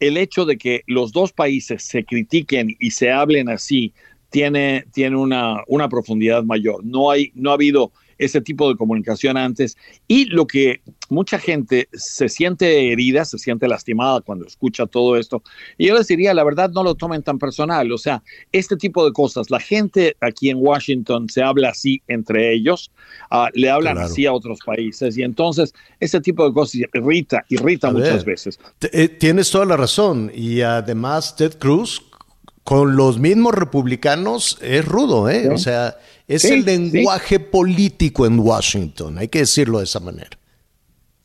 el hecho de que los dos países se critiquen y se hablen así tiene, tiene una, una profundidad mayor. No, hay, no ha habido ese tipo de comunicación antes y lo que mucha gente se siente herida, se siente lastimada cuando escucha todo esto. Y yo les diría, la verdad, no lo tomen tan personal. O sea, este tipo de cosas, la gente aquí en Washington se habla así entre ellos, uh, le hablan así a otros países y entonces ese tipo de cosas irrita, irrita muchas veces. Eh, tienes toda la razón y además Ted Cruz con los mismos republicanos es rudo, ¿eh? O sea, es el lenguaje político en Washington, hay que decirlo de esa manera.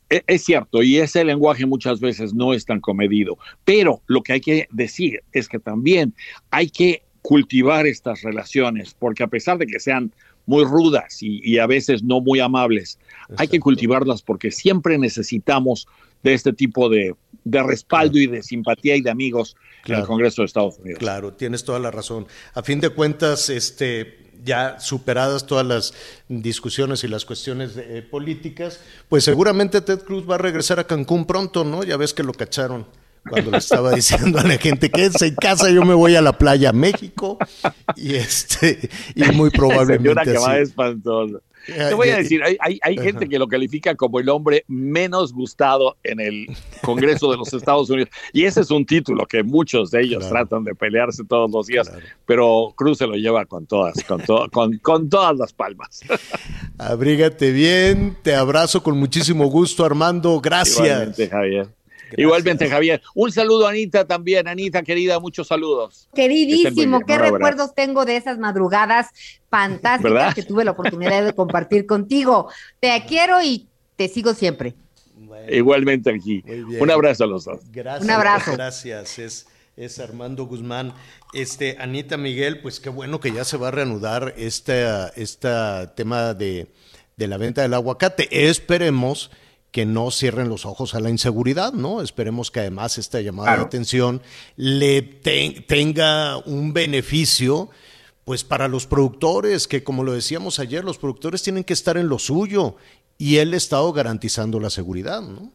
E, es cierto, y ese lenguaje muchas veces no es tan comedido, pero lo que hay que decir es que también hay que cultivar estas relaciones, porque a pesar de que sean muy rudas y, a veces no muy amables, hay que cultivarlas porque siempre necesitamos de este tipo de, de respaldo y de simpatía y de amigos en el Congreso de Estados Unidos. Claro, tienes toda la razón. A fin de cuentas, este, ya superadas todas las discusiones y las cuestiones eh, políticas, pues seguramente Ted Cruz va a regresar a Cancún pronto, ¿no? Ya ves que lo cacharon cuando le estaba diciendo a la gente que en casa, yo me voy a la playa México y este y muy probablemente que va espantoso. Te voy a decir, hay, hay, gente que lo califica como el hombre menos gustado en el Congreso de los Estados Unidos. Y ese es un título que muchos de ellos tratan de pelearse todos los días, pero Cruz se lo lleva con todas, con, con, con todas las palmas. Abrígate bien, te abrazo con muchísimo gusto, Armando. Gracias. Igualmente, Javier. Igualmente, Javier. Un saludo, Anita, también. Anita, querida, muchos saludos. Queridísimo, qué recuerdos tengo de esas madrugadas fantásticas que tuve la oportunidad de compartir contigo. Te quiero y te sigo siempre. Igualmente aquí. Un abrazo a los dos. Gracias. Un abrazo. Gracias. Es, es Armando Guzmán. Este, Anita Miguel, pues qué bueno que ya se va a reanudar este, este tema de, de la venta del aguacate. Esperemos que no cierren los ojos a la inseguridad, ¿no? Esperemos que además esta llamada de atención le tenga un beneficio, pues para los productores, que como lo decíamos ayer, los productores tienen que estar en lo suyo y el Estado garantizando la seguridad, ¿no?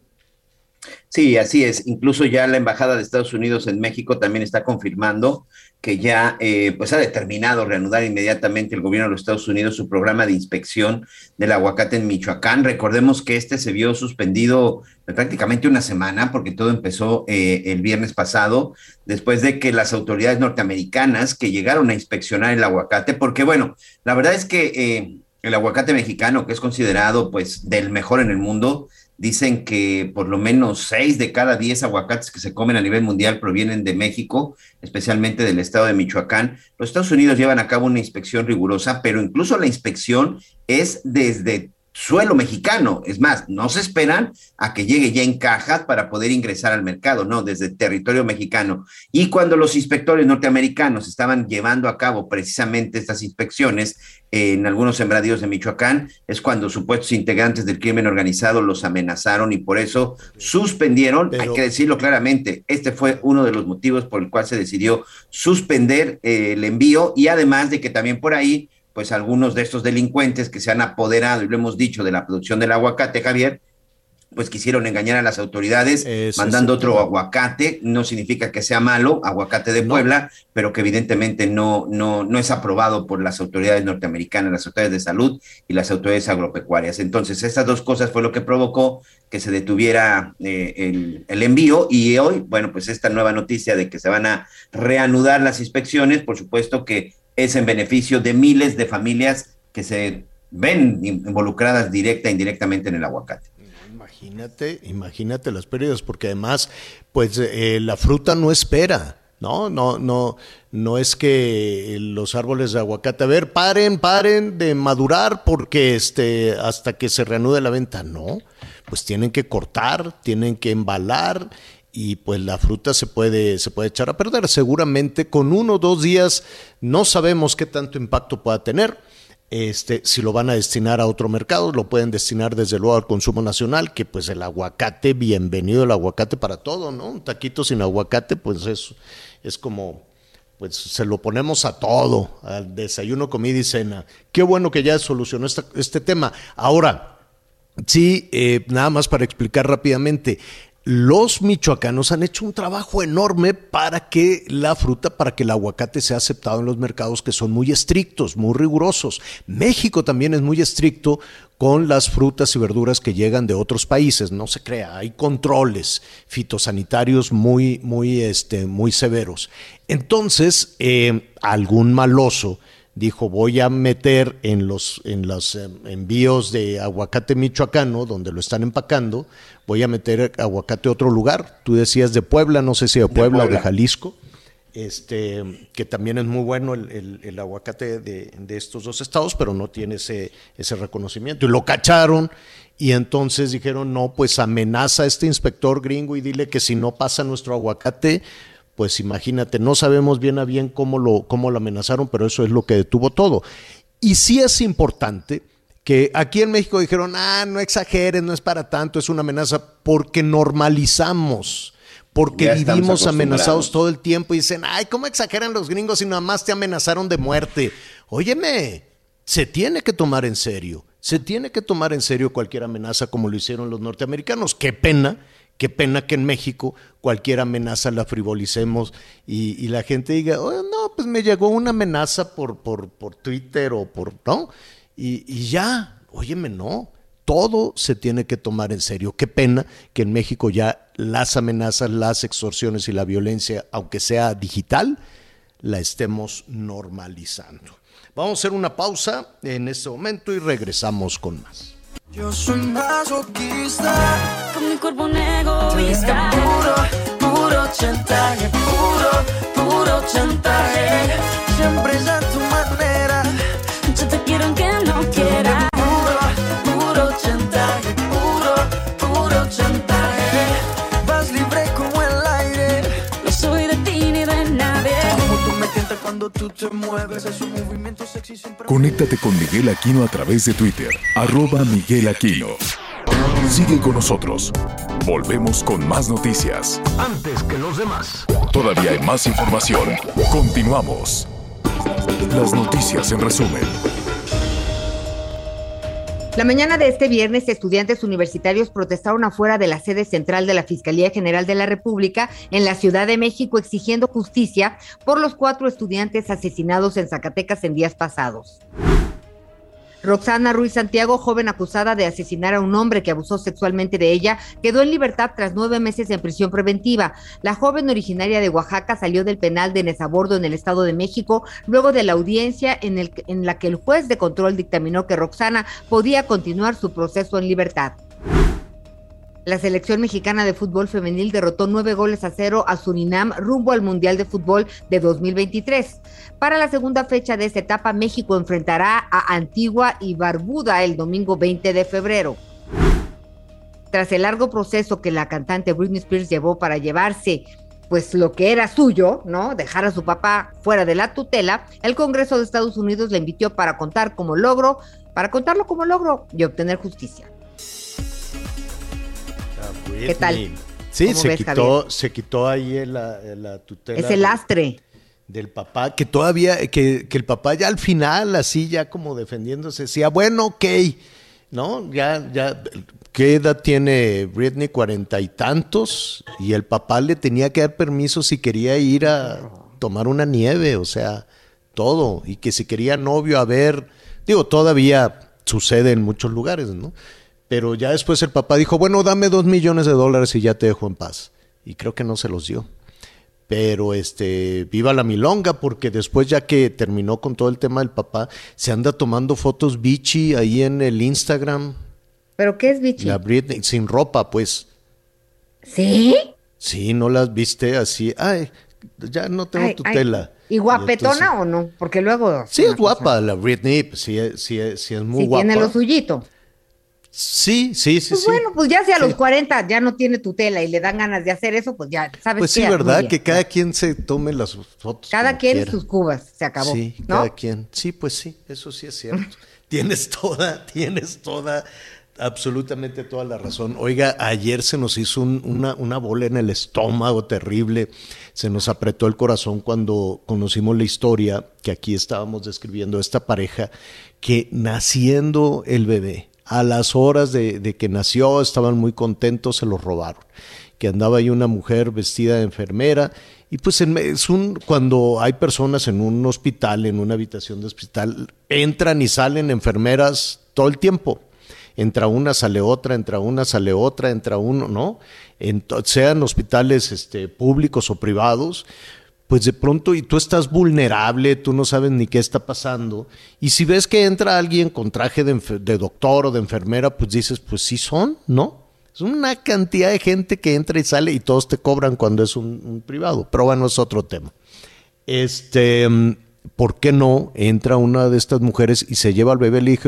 Sí, así es. Incluso ya la Embajada de Estados Unidos en México también está confirmando que ya eh, pues ha determinado reanudar inmediatamente el gobierno de los Estados Unidos su programa de inspección del aguacate en Michoacán. Recordemos que este se vio suspendido prácticamente una semana porque todo empezó eh, el viernes pasado después de que las autoridades norteamericanas que llegaron a inspeccionar el aguacate, porque bueno, la verdad es que eh, el aguacate mexicano, que es considerado pues del mejor en el mundo, Dicen que por lo menos seis de cada diez aguacates que se comen a nivel mundial provienen de México, especialmente del estado de Michoacán. Los Estados Unidos llevan a cabo una inspección rigurosa, pero incluso la inspección es desde suelo mexicano. Es más, no se esperan a que llegue ya en cajas para poder ingresar al mercado, no, desde territorio mexicano. Y cuando los inspectores norteamericanos estaban llevando a cabo precisamente estas inspecciones en algunos sembradíos de Michoacán, es cuando supuestos integrantes del crimen organizado los amenazaron y por eso suspendieron, hay que decirlo claramente, este fue uno de los motivos por el cual se decidió suspender eh, el envío y además de que también por ahí pues algunos de estos delincuentes que se han apoderado, y lo hemos dicho, de la producción del aguacate, Javier, pues quisieron engañar a las autoridades mandando otro aguacate, no significa que sea malo, aguacate de Puebla, pero que evidentemente no, no, no es aprobado por las autoridades norteamericanas, las autoridades de salud y las autoridades agropecuarias. Entonces, estas dos cosas fue lo que provocó que se detuviera eh, el, el envío y hoy, bueno, pues esta nueva noticia de que se van a reanudar las inspecciones, por supuesto que es en beneficio de miles de familias que se ven involucradas directa e indirectamente en el aguacate. Imagínate, imagínate las pérdidas, porque además, pues eh, la fruta no espera. No, no, no, no es que los árboles de aguacate, a ver, paren, paren de madurar porque este, hasta que se reanude la venta. No, pues tienen que cortar, tienen que embalar y pues la fruta se puede, se puede echar a perder. Seguramente con uno o dos días no sabemos qué tanto impacto pueda tener. Este, si lo van a destinar a otro mercado, lo pueden destinar desde luego al consumo nacional, que pues el aguacate, bienvenido el aguacate para todo, ¿no? Un taquito sin aguacate, pues es, es como, pues se lo ponemos a todo, al desayuno, comida y cena. Qué bueno que ya solucionó este tema. Ahora, sí, eh, nada más para explicar rápidamente, los michoacanos han hecho un trabajo enorme para que la fruta, para que el aguacate sea aceptado en los mercados que son muy estrictos, muy rigurosos. México también es muy estricto con las frutas y verduras que llegan de otros países, no se crea, hay controles fitosanitarios muy, muy, este, muy severos. Entonces, eh, algún maloso dijo voy a meter en los, en los eh, envíos de aguacate michoacano, donde lo están empacando, voy a meter aguacate a otro lugar. Tú decías de Puebla, no sé si de Puebla, o de Jalisco, este, que también es muy bueno el, aguacate de, de, estos dos estados, pero no tiene ese, ese reconocimiento. Y lo cacharon y entonces dijeron, no, pues amenaza a este inspector gringo y dile que si no pasa nuestro aguacate, pues imagínate, no sabemos bien a bien cómo lo, cómo lo amenazaron, pero eso es lo que detuvo todo. Y sí es importante que aquí en México dijeron, ah, no exageres, no es para tanto, es una amenaza, porque normalizamos, porque vivimos amenazados todo el tiempo y dicen, ay, ¿cómo exageran los gringos si nada más te amenazaron de muerte? Óyeme, se tiene que tomar en serio, se tiene que tomar en serio cualquier amenaza como lo hicieron los norteamericanos. Qué pena Qué pena que en México cualquier amenaza la frivolicemos y, la gente diga, no, pues me llegó una amenaza por, por, por Twitter o por, ¿no? Y, y ya, óyeme, no, todo se tiene que tomar en serio. Qué pena que en México ya las amenazas, las extorsiones y la violencia, aunque sea digital, la estemos normalizando. Vamos a hacer una pausa en este momento y regresamos con más. Yo soy masoquista, con mi cuerpo un egoísta. Puro, puro chantaje, puro, puro chantaje. Siempre es a tu manera. Yo te quiero aunque cuando tú te mueves. Es un movimiento sexy siempre. Conéctate con Miguel Aquino a través de Twitter, arroba Miguel Aquino. Sigue con nosotros. Volvemos con más noticias. Antes que los demás. Todavía hay más información. Continuamos. Las noticias en resumen. La mañana de este viernes, estudiantes universitarios protestaron afuera de la sede central de la Fiscalía General de la República en la Ciudad de México exigiendo justicia por los cuatro estudiantes asesinados en Zacatecas en días pasados. Roxana Ruiz Santiago, joven acusada de asesinar a un hombre que abusó sexualmente de ella, quedó en libertad tras nueve meses en prisión preventiva. La joven originaria de Oaxaca salió del penal de Nezabordo en el Estado de México luego de la audiencia en, en la que el juez de control dictaminó que Roxana podía continuar su proceso en libertad. La selección mexicana de fútbol femenil derrotó nueve goles a cero a Surinam rumbo al Mundial de Fútbol de 2023. Para la segunda fecha de esta etapa, México enfrentará a Antigua y Barbuda el domingo 20 de febrero. Tras el largo proceso que la cantante Britney Spears llevó para llevarse pues lo que era suyo, ¿no? Dejar a su papá fuera de la tutela, el Congreso de Estados Unidos le invitó para contar como logro, para contarlo como logro y obtener justicia. ¿Qué tal? Sí, se quitó, se quitó ahí la, tutela. Es el lastre. Del papá, que todavía, que, que, el papá ya al final, así ya como defendiéndose, decía, bueno, ok, ¿no? Ya, ya, ¿qué edad tiene Britney? Cuarenta y tantos, y el papá le tenía que dar permiso si quería ir a tomar una nieve, o sea, todo, y que si quería novio, a ver, digo, todavía sucede en muchos lugares, ¿no? Pero ya después el papá dijo, bueno, dame dos millones de dólares y ya te dejo en paz. Y creo que no se los dio. Pero este, viva la milonga, porque después ya que terminó con todo el tema del papá, se anda tomando fotos bichi ahí en el Instagram. ¿Pero qué es bichi? La Britney, sin ropa, pues. ¿Sí? Sí, no las viste así. Ay, ya no tengo tu tela. ¿Y guapetona o no? Porque luego... Sí, es guapa la Britney, sí, sí, sí es muy sí, guapa. tiene lo suyito. Sí, sí, sí, pues sí. bueno, pues ya si a Sí. los 40 ya no tiene tutela y le dan ganas de hacer eso, pues ya sabes Pues sí, qué? ¿verdad? Que cada quien se tome las fotos. Cada quien quiera. sus cubas, se acabó, Sí, ¿no? cada quien. Sí, pues sí, eso sí es cierto. tienes toda, tienes toda, absolutamente toda la razón. Oiga, ayer se nos hizo un- una, una bola en el estómago terrible. Se nos apretó el corazón cuando conocimos la historia que aquí estábamos describiendo esta pareja que naciendo el bebé, a las horas de, que nació, estaban muy contentos, se los robaron que andaba ahí una mujer vestida de enfermera y pues en- es un cuando hay personas en un hospital, en una habitación de hospital, entran y salen enfermeras todo el tiempo. Entra una, sale otra, entra una, sale otra, entra uno, ¿no? Sean hospitales este, públicos o privados, pues de pronto y tú estás vulnerable, tú no sabes ni qué está pasando. Y si ves que entra alguien con traje de, doctor o de enfermera, pues dices, pues sí son, ¿no? Es una cantidad de gente que entra y sale y todos te cobran cuando es un, privado. Pero bueno, es otro tema. Este, ¿por qué no entra una de estas mujeres y se lleva al bebé? Le,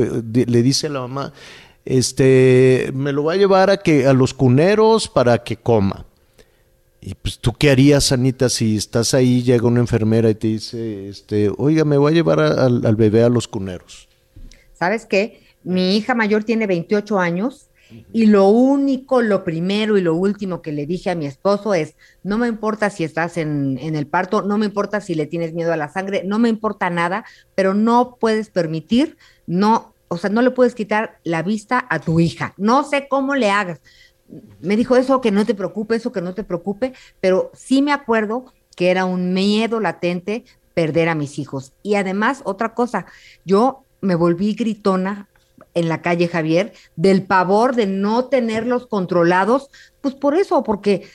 le dice a la mamá, este, me lo va a llevar a que a los cuneros para que coma. Y pues tú qué harías, Anita, si estás ahí, llega una enfermera y te dice, este, oiga, me voy a llevar al bebé a los cuneros. ¿Sabes qué? Mi hija mayor tiene 28 años y lo único, lo primero y lo último que le dije a mi esposo es, no me importa si estás en, en el parto, no me importa si le tienes miedo a la sangre, no me importa nada, pero no puedes permitir, no, o sea, no le puedes quitar la vista a tu hija. No sé cómo le hagas. Me dijo eso, que no te preocupe, eso, que no te preocupe, pero sí me acuerdo que era un miedo latente perder a mis hijos. Y además, otra cosa, yo me volví gritona en la calle Javier del pavor de no tenerlos controlados, pues por eso, porque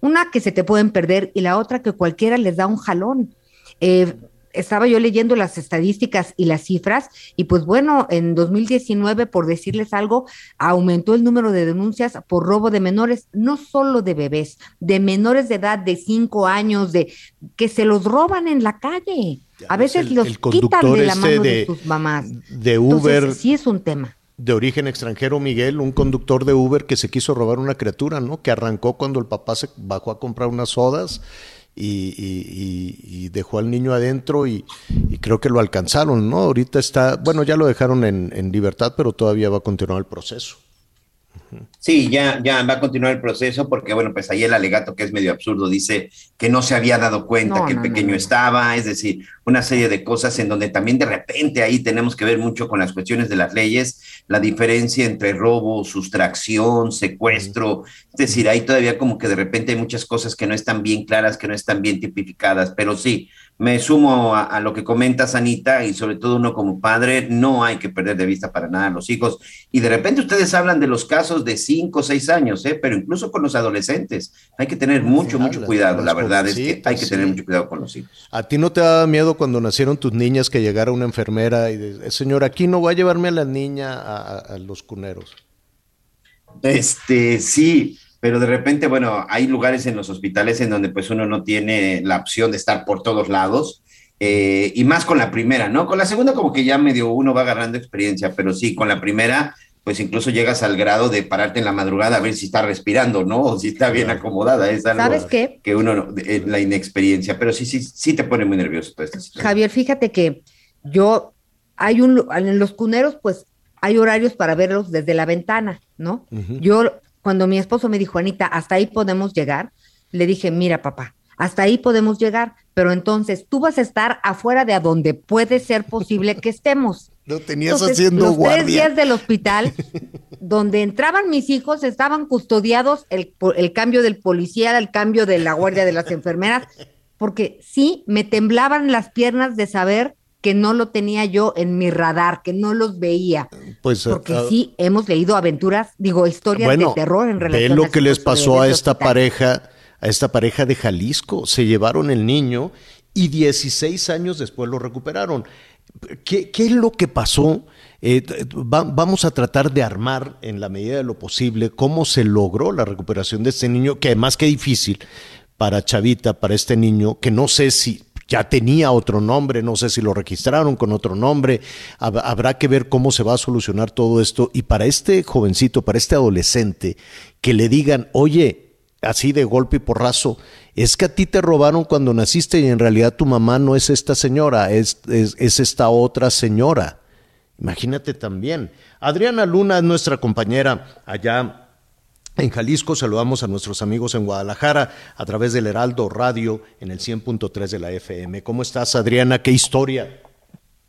una que se te pueden perder y la otra que cualquiera les da un jalón. Eh, estaba yo leyendo las estadísticas y las cifras y pues bueno, en 2019, por decirles algo, aumentó el número de denuncias por robo de menores, no solo de bebés, de menores de edad de 5 años, de que se los roban en la calle. A veces el- los el quitan de la mano de, de- sus mamás. De Entonces, Uber, sí es un tema. de origen extranjero, Miguel, un conductor de Uber que se quiso robar una criatura, ¿no? Que arrancó cuando el papá se bajó a comprar unas sodas y, y- y- dejó al niño adentro y, y creo que lo alcanzaron, ¿no? Ahorita está, bueno, ya lo dejaron en, en libertad, pero todavía va a continuar el proceso. Sí, ya, ya va a continuar el proceso porque, bueno, pues ahí el alegato que es medio absurdo dice que no se había dado cuenta No, que no, pequeño no. estaba, es decir, una serie de cosas en donde también de repente ahí tenemos que ver mucho con las cuestiones de las leyes, la diferencia entre robo, sustracción, secuestro, es decir, ahí todavía como que de repente hay muchas cosas que no están bien claras, que no están bien tipificadas, pero sí, me sumo a, a lo que comentas, Anita, y sobre todo uno como padre, no hay que perder de vista para nada a los hijos. Y de repente ustedes hablan de los casos de cinco o seis años, ¿eh? pero incluso con los adolescentes hay que tener mucho, mucho cuidado. La verdad es que hay que tener mucho cuidado con los hijos. ¿A ti no te daba miedo cuando nacieron tus niñas que llegara una enfermera y de, señor, aquí no voy a llevarme a la niña a los cuneros? Este, sí, pero de repente, bueno, hay lugares en los hospitales en donde pues uno no tiene la opción de estar por todos lados. eh, y más con la primera, ¿no? Con la segunda como que ya medio uno va agarrando experiencia, pero sí, con la primera, pues incluso llegas al grado de pararte en la madrugada a ver si está respirando, ¿no? O si está bien acomodada. Es algo ¿Sabes qué? que uno, no- eh, la inexperiencia, pero sí, sí, sí te pone muy nervioso toda esta situación. Javier, fíjate que yo, hay un, en los cuneros, pues hay horarios para verlos desde la ventana, ¿no? Yo, cuando mi esposo me dijo, Anita, hasta ahí podemos llegar, le dije, mira, papá, hasta ahí podemos llegar, pero entonces tú vas a estar afuera de a donde puede ser posible que estemos. Lo tenías Entonces, haciendo los tres días del hospital, donde entraban mis hijos, estaban custodiados el, el cambio del policía, el cambio de la guardia de las enfermeras, porque sí me temblaban las piernas de saber que no lo tenía yo en mi radar, que no los veía. Pues, Porque ah, sí hemos leído aventuras, digo, historias bueno, de terror en ve relación lo a que les pasó a esta hospital. pareja, a esta pareja de Jalisco. Se llevaron el niño y 16 años después lo recuperaron. ¿Qué, qué es lo que pasó? Eh, va- vamos a tratar de armar en la medida de lo posible cómo se logró la recuperación de este niño, que además que difícil para Chavita, para este niño, que no sé si ya tenía otro nombre, no sé si lo registraron con otro nombre, habrá que ver cómo se va a solucionar todo esto. Y para este jovencito, para este adolescente, que le digan, oye, así de golpe y porrazo, es que a ti te robaron cuando naciste y en realidad tu mamá no es esta señora, es, es, esta otra señora. Imagínate también. Adriana Luna es nuestra compañera allá en Jalisco saludamos a nuestros amigos en Guadalajara a través del Heraldo Radio en el 100.3 de la FM. ¿Cómo estás, Adriana? ¿Qué historia?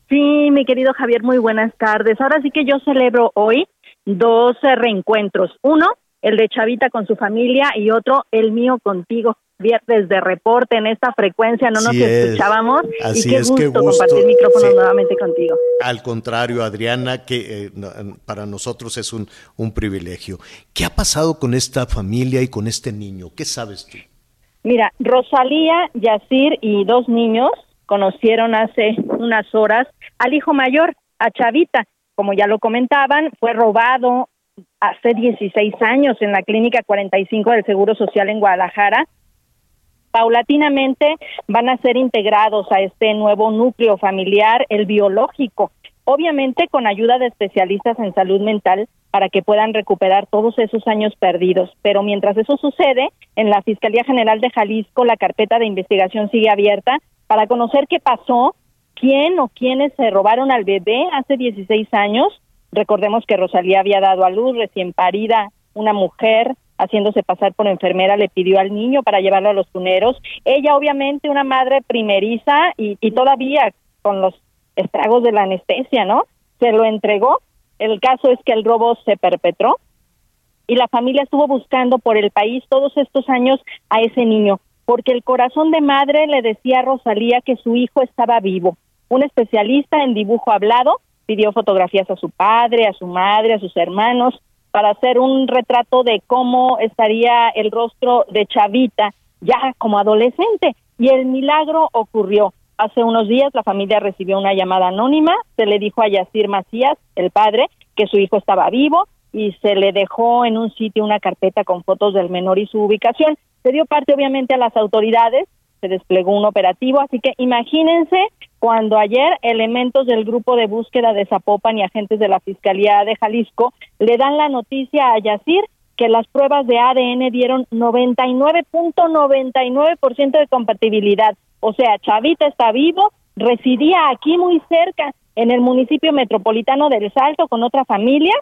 Sí, mi querido Javier, muy buenas tardes. Ahora sí que yo celebro hoy dos reencuentros. Uno, el de Chavita con su familia y otro, el mío contigo viernes de reporte en esta frecuencia, no nos escuchábamos. Así y qué es, gusto, qué gusto compartir micrófono nuevamente contigo. Al contrario, Adriana, que eh, para nosotros es un, un privilegio. ¿Qué ha pasado con esta familia y con este niño? ¿Qué sabes tú? Mira, Rosalía, Yacir y dos niños conocieron hace unas horas al hijo mayor, a Chavita. Como ya lo comentaban, fue robado hace 16 años en la Clínica 45 del Seguro Social en Guadalajara paulatinamente van a ser integrados a este nuevo núcleo familiar, el biológico, obviamente con ayuda de especialistas en salud mental para que puedan recuperar todos esos años perdidos. Pero mientras eso sucede, en la Fiscalía General de Jalisco la carpeta de investigación sigue abierta para conocer qué pasó, quién o quiénes se robaron al bebé hace 16 años. Recordemos que Rosalía había dado a luz recién parida una mujer haciéndose pasar por enfermera, le pidió al niño para llevarlo a los tuneros. Ella, obviamente, una madre primeriza y, y todavía con los estragos de la anestesia, ¿no? Se lo entregó. El caso es que el robo se perpetró y la familia estuvo buscando por el país todos estos años a ese niño, porque el corazón de madre le decía a Rosalía que su hijo estaba vivo. Un especialista en dibujo hablado pidió fotografías a su padre, a su madre, a sus hermanos, para hacer un retrato de cómo estaría el rostro de Chavita ya como adolescente. Y el milagro ocurrió. Hace unos días la familia recibió una llamada anónima, se le dijo a Yacir Macías, el padre, que su hijo estaba vivo y se le dejó en un sitio una carpeta con fotos del menor y su ubicación. Se dio parte obviamente a las autoridades, se desplegó un operativo, así que imagínense cuando ayer elementos del grupo de búsqueda de Zapopan y agentes de la Fiscalía de Jalisco le dan la noticia a Yacir que las pruebas de ADN dieron 99.99% de compatibilidad. O sea, Chavita está vivo, residía aquí muy cerca, en el municipio metropolitano del Salto, con otra familia,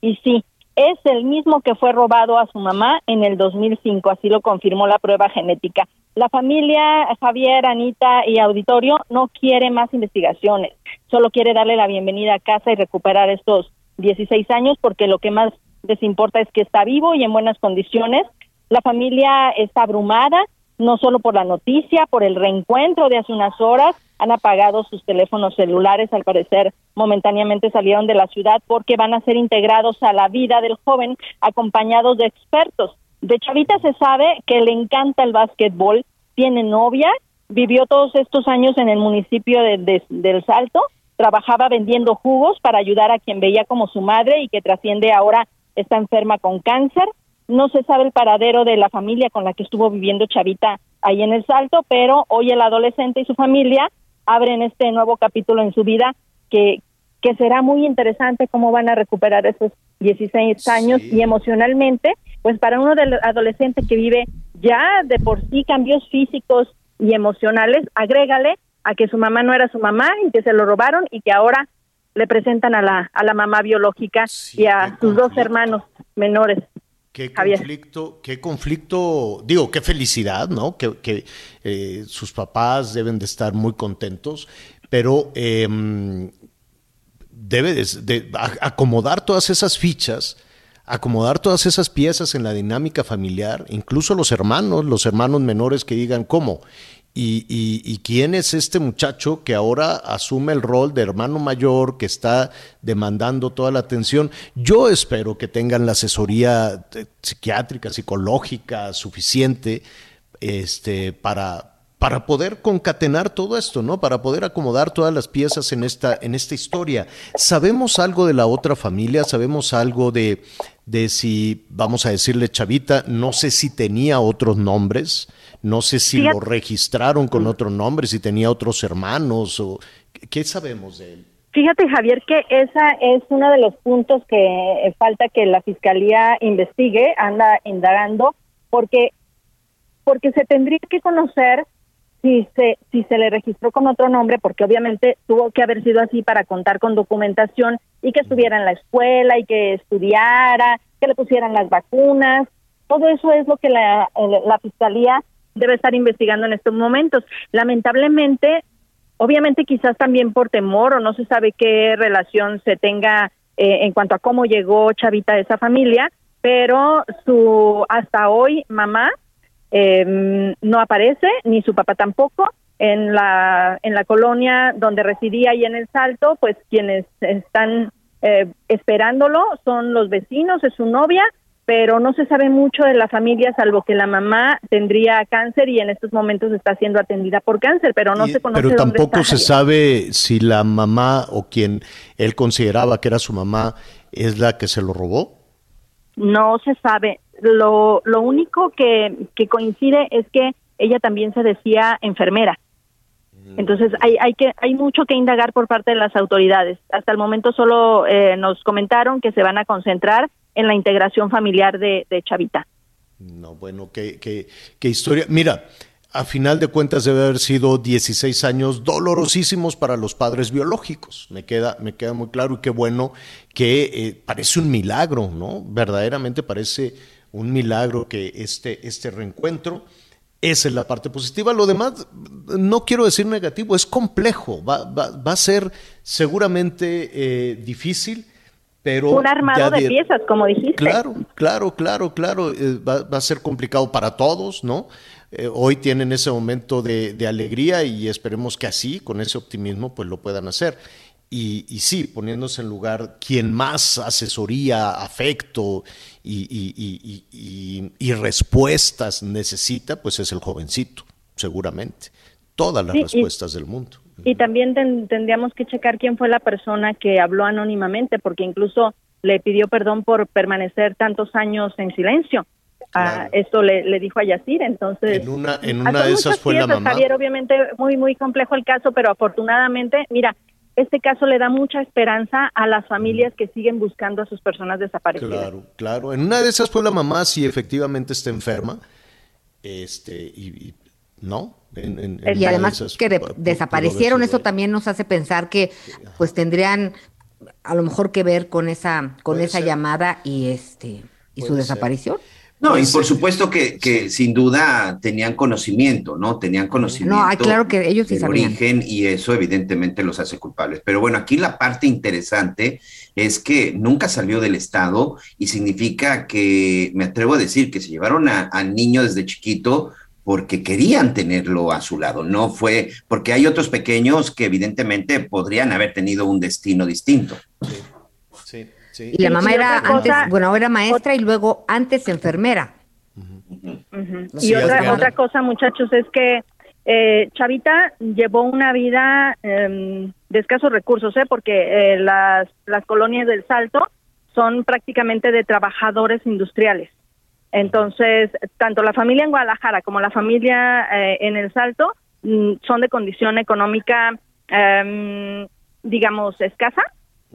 y sí, es el mismo que fue robado a su mamá en el 2005, así lo confirmó la prueba genética. La familia Javier, Anita y Auditorio no quiere más investigaciones, solo quiere darle la bienvenida a casa y recuperar estos 16 años porque lo que más les importa es que está vivo y en buenas condiciones. La familia está abrumada, no solo por la noticia, por el reencuentro de hace unas horas, han apagado sus teléfonos celulares, al parecer momentáneamente salieron de la ciudad porque van a ser integrados a la vida del joven acompañados de expertos. De Chavita se sabe que le encanta el básquetbol, tiene novia, vivió todos estos años en el municipio de, del Salto, trabajaba vendiendo jugos para ayudar a quien veía como su madre y que trasciende ahora está enferma con cáncer. No se sabe el paradero de la familia con la que estuvo viviendo Chavita ahí en el Salto, pero hoy el adolescente y su familia abren este nuevo capítulo en su vida que, que será muy interesante cómo van a recuperar esos 16 años y emocionalmente, pues para uno del adolescente que vive ya de por sí cambios físicos y emocionales, agrégale a que su mamá no era su mamá y que se lo robaron y que ahora le presentan a la, a la mamá biológica y a sus dos hermanos menores. Qué conflicto, qué conflicto, digo, qué felicidad, ¿no? Que, que eh, sus papás deben de estar muy contentos, pero eh, debe de, acomodar todas esas fichas, acomodar todas esas piezas en la dinámica familiar, incluso los hermanos, los hermanos menores que digan, ¿cómo? Y, quién es este muchacho que ahora asume el rol de hermano mayor que está demandando toda la atención. Yo espero que tengan la asesoría eh, psiquiátrica, psicológica suficiente este, para, para poder concatenar todo esto, ¿no? Para poder acomodar todas las piezas en esta, en esta historia. ¿Sabemos algo de la otra familia? ¿Sabemos algo de, de si, vamos a decirle Chavita, no sé si tenía otros nombres, no sé si lo registraron con otro nombre, si tenía otros hermanos, o ¿qué sabemos de él? Fíjate, Javier, que esa es uno de los puntos que falta que la fiscalía investigue, anda indagando, porque porque se tendría que conocer si se si se le registró con otro nombre, porque obviamente tuvo que haber sido así para contar con documentación y que estuviera en la escuela y que estudiara, que le pusieran las vacunas. Todo eso es lo que la, la fiscalía debe estar investigando en estos momentos. Lamentablemente, Obviamente quizás también por temor o no se sabe qué relación se tenga eh, en cuanto a cómo llegó Chavita a esa familia, pero su hasta hoy mamá em, no aparece ni su papá tampoco en la en la colonia donde residía y en el Salto, pues quienes están eh, esperándolo son los vecinos, es su novia pero no se sabe mucho de la familia, salvo que la mamá tendría cáncer y en estos momentos está siendo atendida por cáncer, pero no se conoce. Pero tampoco se sabe si la mamá o quien él consideraba que era su mamá es la que se lo robó. No se sabe. Lo, lo único que, que coincide es que ella también se decía enfermera. Mm. Entonces hay, hay que hay mucho que indagar por parte de las autoridades. Hasta el momento solo eh, nos comentaron que se van a concentrar en la integración familiar de, Chavita. No, bueno, qué, qué, qué historia. Mira, a final de cuentas debe haber sido 16 años dolorosísimos para los padres biológicos. Me queda, me queda muy claro y qué bueno que eh, parece un milagro, ¿no? Verdaderamente parece un milagro que este, este reencuentro. Esa es la parte positiva. Lo demás, no quiero decir negativo, es complejo. Va, va, va a ser seguramente eh, difícil un armado de, piezas, como dijiste. Claro, claro, claro, claro. Eh, va, a ser complicado para todos, ¿no? Eh, hoy tienen ese momento de, alegría y esperemos que así, con ese optimismo, pues lo puedan hacer. Y, sí, poniéndose en lugar quien más asesoría, afecto y, y respuestas necesita, pues es el jovencito, seguramente. Todas las respuestas del mundo. Y también tendríamos que checar quién fue la persona que habló anónimamente, porque incluso le pidió perdón por permanecer tantos años en silencio. Ah, esto le, dijo a Yacir, entonces... En una, en una de esas fue la mamá. Javier, obviamente muy, muy complejo el caso, pero afortunadamente, mira, este caso le da mucha esperanza a las familias que siguen buscando a sus personas desaparecidas. Claro, claro. En una de esas fue la mamá, si efectivamente está enferma, este, y ¿no? y además que desaparecieron, eso también nos hace pensar que pues tendrían a lo mejor que ver con esa con esa llamada y este y su desaparición. No, y por supuesto que, que, sin duda tenían conocimiento, ¿no? Tenían conocimiento. No, claro que ellos sí sabían. origen y eso evidentemente los hace culpables. Pero bueno, aquí la parte interesante es que nunca salió del Estado y significa que, me atrevo a decir, que se llevaron al niño desde chiquito porque querían tenerlo a su lado, no fue porque hay otros pequeños que evidentemente podrían haber tenido un destino distinto. Sí, sí, Y la mamá era antes, bueno, era maestra y luego antes enfermera. Y otra, otra cosa, muchachos, es que eh, Chavita llevó una vida em, de escasos recursos, ¿eh? porque eh, las, las colonias del Salto son prácticamente de trabajadores industriales. Entonces, tanto la familia en Guadalajara como la familia eh, en El Salto mm, son de condición económica, em, digamos, escasa.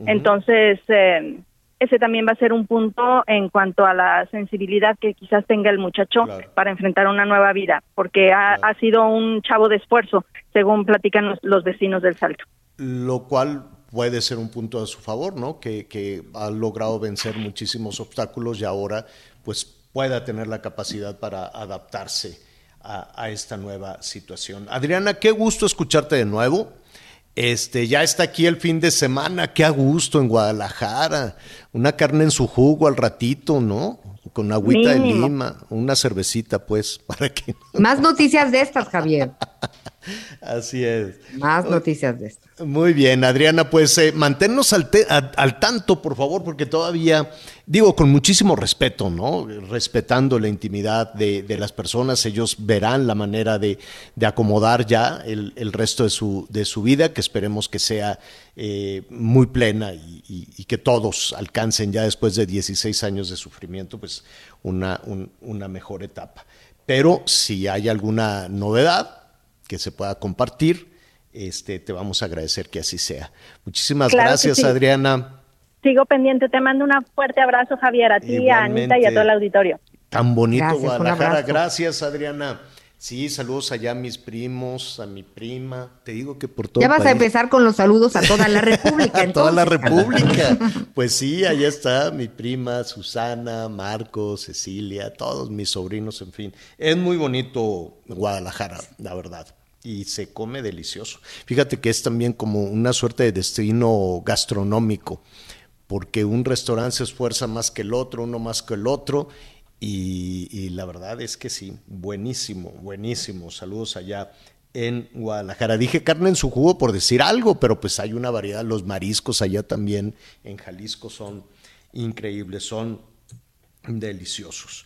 Entonces, em, ese también va a ser un punto en cuanto a la sensibilidad que quizás tenga el muchacho para enfrentar una nueva vida, porque ha, sido un chavo de esfuerzo, según platican los, vecinos del Salto. Lo cual puede ser un punto a su favor, ¿no? Que, que ha logrado vencer muchísimos obstáculos y ahora, pues pueda tener la capacidad para adaptarse a, esta nueva situación. Adriana, qué gusto escucharte de nuevo. Este, ya está aquí el fin de semana, qué a gusto en Guadalajara. Una carne en su jugo al ratito, ¿no? Con agüita de lima, una cervecita, pues, para que. Más noticias de estas, Javier. Así es. Más noticias de esto. Muy bien, Adriana, pues eh, manténnos al, al, tanto, por favor, porque todavía, digo, con muchísimo respeto, ¿no? Respetando la intimidad de, las personas, ellos verán la manera de, acomodar ya el, resto de su, de su vida, que esperemos que sea eh, muy plena y, que todos alcancen ya después de 16 años de sufrimiento, pues una, una mejor etapa. Pero si hay alguna novedad, que se pueda compartir. Este, te vamos a agradecer que así sea. Muchísimas gracias, Adriana. Sigo pendiente, te mando un fuerte abrazo, Javier, a ti, a Anita y a todo el auditorio. Tan bonito Guadalajara. Gracias, Adriana. Sí, saludos allá a mis primos, a mi prima. Te digo que por todo. Ya vas a empezar con los saludos a toda la República. a toda la República. pues sí, allá está mi prima Susana, Marcos, Cecilia, todos mis sobrinos, en fin. Es muy bonito Guadalajara, la verdad y se come delicioso. Fíjate que es también como una suerte de destino gastronómico, porque un restaurante se esfuerza más que el otro, uno más que el otro, y, la verdad es que sí, buenísimo, buenísimo. Saludos allá en Guadalajara. Dije carne en su jugo por decir algo, pero pues hay una variedad. Los mariscos allá también en Jalisco son increíbles, son deliciosos.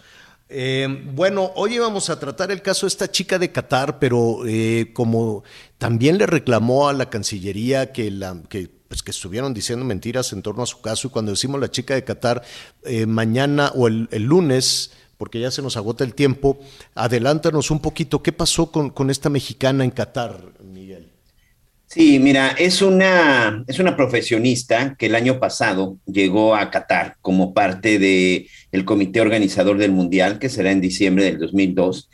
Eh, bueno, hoy íbamos a tratar el caso de esta chica de Qatar, pero eh, como también le reclamó a la Cancillería que, la, que, pues que estuvieron diciendo mentiras en torno a su caso, y cuando decimos la chica de Qatar, eh, mañana o el, lunes, porque ya se nos agota el tiempo, adelántanos un poquito, ¿qué pasó con, con esta mexicana en Qatar, Miguel? Sí, mira, es una, es una profesionista que el año pasado llegó a Qatar como parte del el comité organizador del Mundial, que será en diciembre del 2002.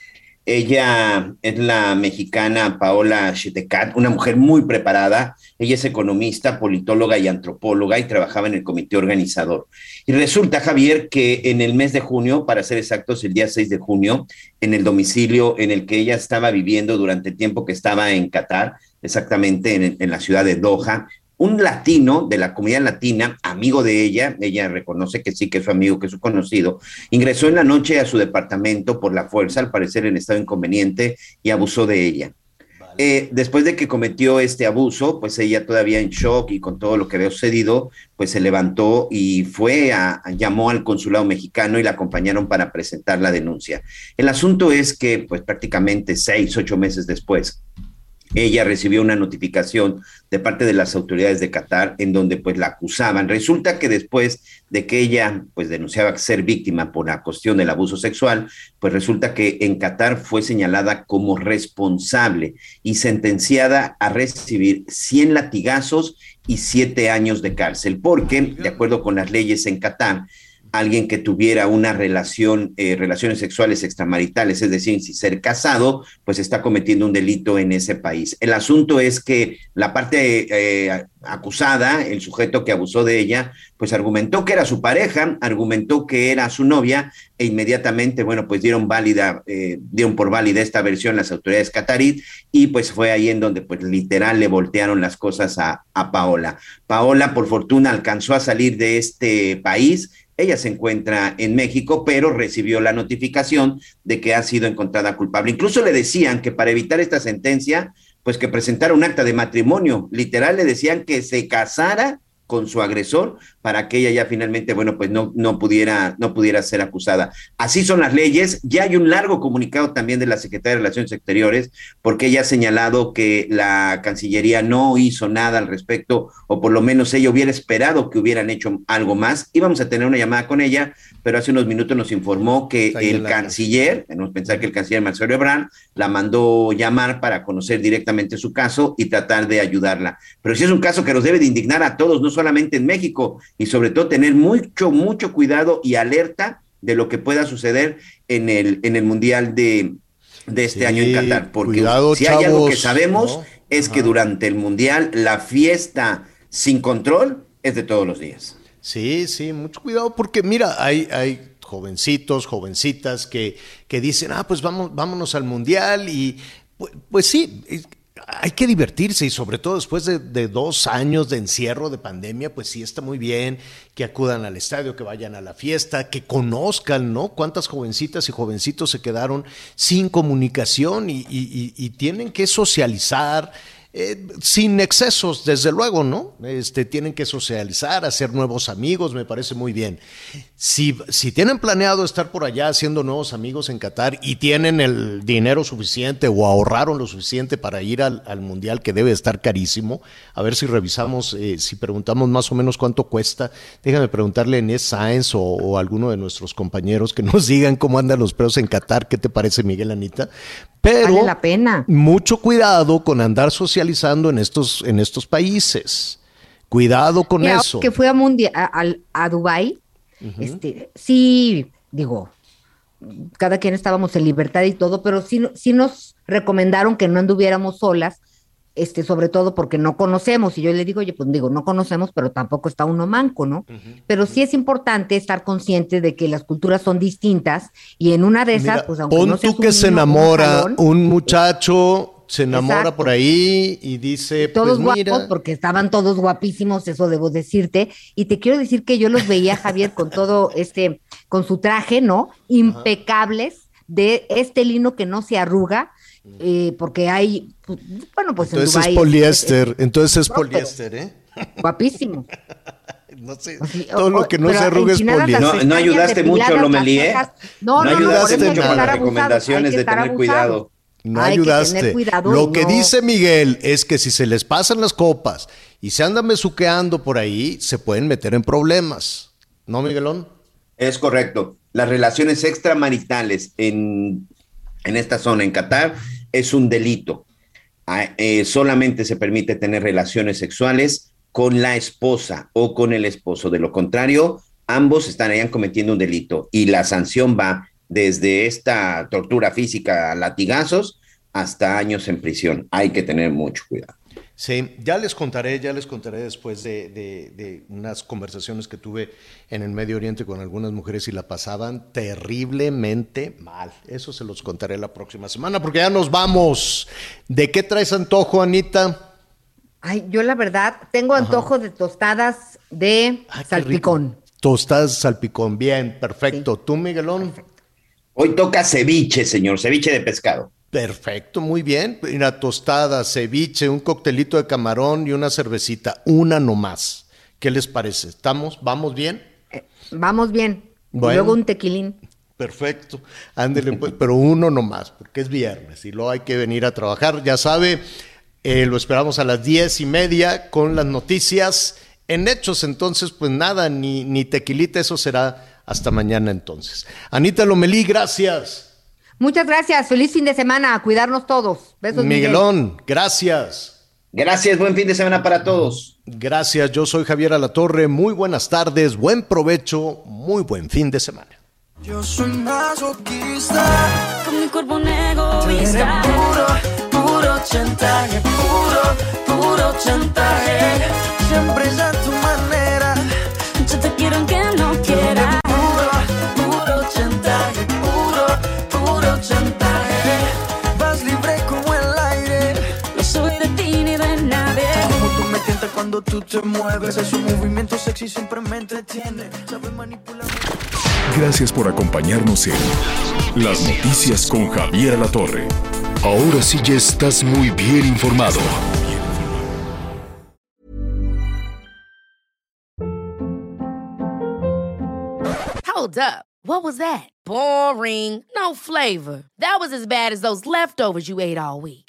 Ella es la mexicana Paola Chetecat, una mujer muy preparada. Ella es economista, politóloga y antropóloga y trabajaba en el comité organizador. Y resulta, Javier, que en el mes de junio, para ser exactos, el día 6 de junio, en el domicilio en el que ella estaba viviendo durante el tiempo que estaba en Qatar, exactamente en, la ciudad de Doha, un latino de la comunidad latina, amigo de ella, ella reconoce que sí, que es su amigo, que es su conocido, ingresó en la noche a su departamento por la fuerza, al parecer en estado inconveniente, y abusó de ella. Eh, después de que cometió este abuso, pues ella todavía en shock y con todo lo que había sucedido, pues se levantó y fue a, llamó al consulado mexicano y la acompañaron para presentar la denuncia. El asunto es que, pues prácticamente seis, ocho meses después, ella recibió una notificación de parte de las autoridades de Qatar en donde pues la acusaban. Resulta que después de que ella pues denunciaba ser víctima por la cuestión del abuso sexual, pues resulta que en Qatar fue señalada como responsable y sentenciada a recibir 100 latigazos y 7 años de cárcel, porque de acuerdo con las leyes en Qatar, alguien que tuviera una relación, eh, relaciones sexuales extramaritales, es decir, si ser casado, pues está cometiendo un delito en ese país. El asunto es que la parte eh, acusada, el sujeto que abusó de ella, pues argumentó que era su pareja, argumentó que era su novia e inmediatamente, bueno, pues dieron válida, eh, dieron por válida esta versión las autoridades catarí y pues fue ahí en donde pues literal le voltearon las cosas a, a Paola. Paola, por fortuna, alcanzó a salir de este país ella se encuentra en México, pero recibió la notificación de que ha sido encontrada culpable. Incluso le decían que para evitar esta sentencia, pues que presentara un acta de matrimonio. Literal le decían que se casara con su agresor para que ella ya finalmente, bueno, pues no, no, pudiera, no pudiera ser acusada. Así son las leyes. Ya hay un largo comunicado también de la Secretaría de Relaciones Exteriores, porque ella ha señalado que la Cancillería no hizo nada al respecto, o por lo menos ella hubiera esperado que hubieran hecho algo más. Íbamos a tener una llamada con ella, pero hace unos minutos nos informó que el canciller, tenemos pensar que el canciller Marcelo Ebrard, la mandó llamar para conocer directamente su caso y tratar de ayudarla. Pero sí es un caso que nos debe de indignar a todos, no solamente en México, y sobre todo tener mucho, mucho cuidado y alerta de lo que pueda suceder en el, en el Mundial de, de este año en Qatar. Porque si hay algo que sabemos es que durante el Mundial la fiesta sin control es de todos los días. Sí, sí, mucho cuidado porque mira, hay, hay jovencitos, jovencitas que, que dicen, ah, pues vamos, vámonos al Mundial y pues, pues sí, hay que divertirse y sobre todo después de, dos años de encierro, de pandemia, pues sí está muy bien que acudan al estadio, que vayan a la fiesta, que conozcan, ¿no? Cuántas jovencitas y jovencitos se quedaron sin comunicación y tienen que socializar. Eh, sin excesos, desde luego, ¿no? Este, tienen que socializar, hacer nuevos amigos, me parece muy bien. Si, si tienen planeado estar por allá haciendo nuevos amigos en Qatar y tienen el dinero suficiente o ahorraron lo suficiente para ir al, al Mundial, que debe estar carísimo, a ver si revisamos, eh, si preguntamos más o menos cuánto cuesta, déjame preguntarle a Inés Sáenz o, o a alguno de nuestros compañeros que nos digan cómo andan los precios en Qatar, ¿qué te parece, Miguel Anita? Pero vale la pena. mucho cuidado con andar socializando en estos, en estos países. Cuidado con Mira, eso. Que fui a, a, a, a Dubái, uh -huh. este, sí, digo, cada quien estábamos en libertad y todo, pero sí, sí nos recomendaron que no anduviéramos solas, este, sobre todo porque no conocemos. Y yo le digo, oye, pues digo, no conocemos, pero tampoco está uno manco, ¿no? Uh -huh. Pero sí es importante estar consciente de que las culturas son distintas y en una de esas, Mira, pues aunque pon no tú que se enamora un, un muchacho se enamora Exacto. por ahí y dice, todos pues guapos, mira. porque estaban todos guapísimos, eso debo decirte. Y te quiero decir que yo los veía, Javier, con todo este, con su traje, ¿no? Impecables, de este lino que no se arruga, eh, porque hay, pues, bueno, pues entonces en Dubái, es poliéster, es, es, entonces es poliéster, ¿eh? Guapísimo. No sé, Así, todo o, lo que no se arruga es poliéster. No, no ayudaste mucho, Lomelí, ¿eh? No, no, no ayudaste no, mucho con las recomendaciones de tener abusado. cuidado. No Hay ayudaste. Cuidado, Lo que no. dice Miguel es que si se les pasan las copas y se andan besuqueando por ahí, se pueden meter en problemas. ¿No, Miguelón? Es correcto. Las relaciones extramaritales en, en esta zona, en Qatar, es un delito. Eh, solamente se permite tener relaciones sexuales con la esposa o con el esposo. De lo contrario, ambos estarían cometiendo un delito y la sanción va desde esta tortura física a latigazos hasta años en prisión. Hay que tener mucho cuidado. Sí, ya les contaré, ya les contaré después de, de, de, unas conversaciones que tuve en el Medio Oriente con algunas mujeres y la pasaban terriblemente mal. Eso se los contaré la próxima semana porque ya nos vamos. ¿De qué traes antojo, Anita? Ay, yo la verdad tengo antojo Ajá. de tostadas de Ay, salpicón. Tostadas salpicón, bien, perfecto. Sí. ¿Tú, Miguelón? Perfecto. Hoy toca ceviche, señor, ceviche de pescado. Perfecto, muy bien. Una tostada, ceviche, un coctelito de camarón y una cervecita, una nomás. ¿Qué les parece? ¿Estamos? ¿Vamos bien? Eh, vamos bien. Bueno, y luego un tequilín. Perfecto. Ándele, pues, pero uno nomás, porque es viernes y luego hay que venir a trabajar. Ya sabe, eh, lo esperamos a las diez y media con las noticias en hechos. Entonces, pues nada, ni, ni tequilita, eso será hasta mañana entonces. Anita Lomelí, gracias. Muchas gracias. Feliz fin de semana. A cuidarnos todos. Besos, Miguelón, Miguel. gracias. Gracias. Buen fin de semana para todos. Gracias. Yo soy Javier Alatorre. Muy buenas tardes. Buen provecho. Muy buen fin de semana. Yo soy masoquista. Con mi cuerpo egoísta. Puro, puro chantaje. Puro, puro chantaje. Siempre es a tu manera. Cuando tú te mueves. Es un movimiento sexy, siempre me entretiene. Sabe manipular. Gracias por acompañarnos en Las Noticias con Javier La Torre. Ahora sí ya estás muy bien informado. Hold up. What was that? Boring. No flavor. That was as bad as those leftovers you ate all week.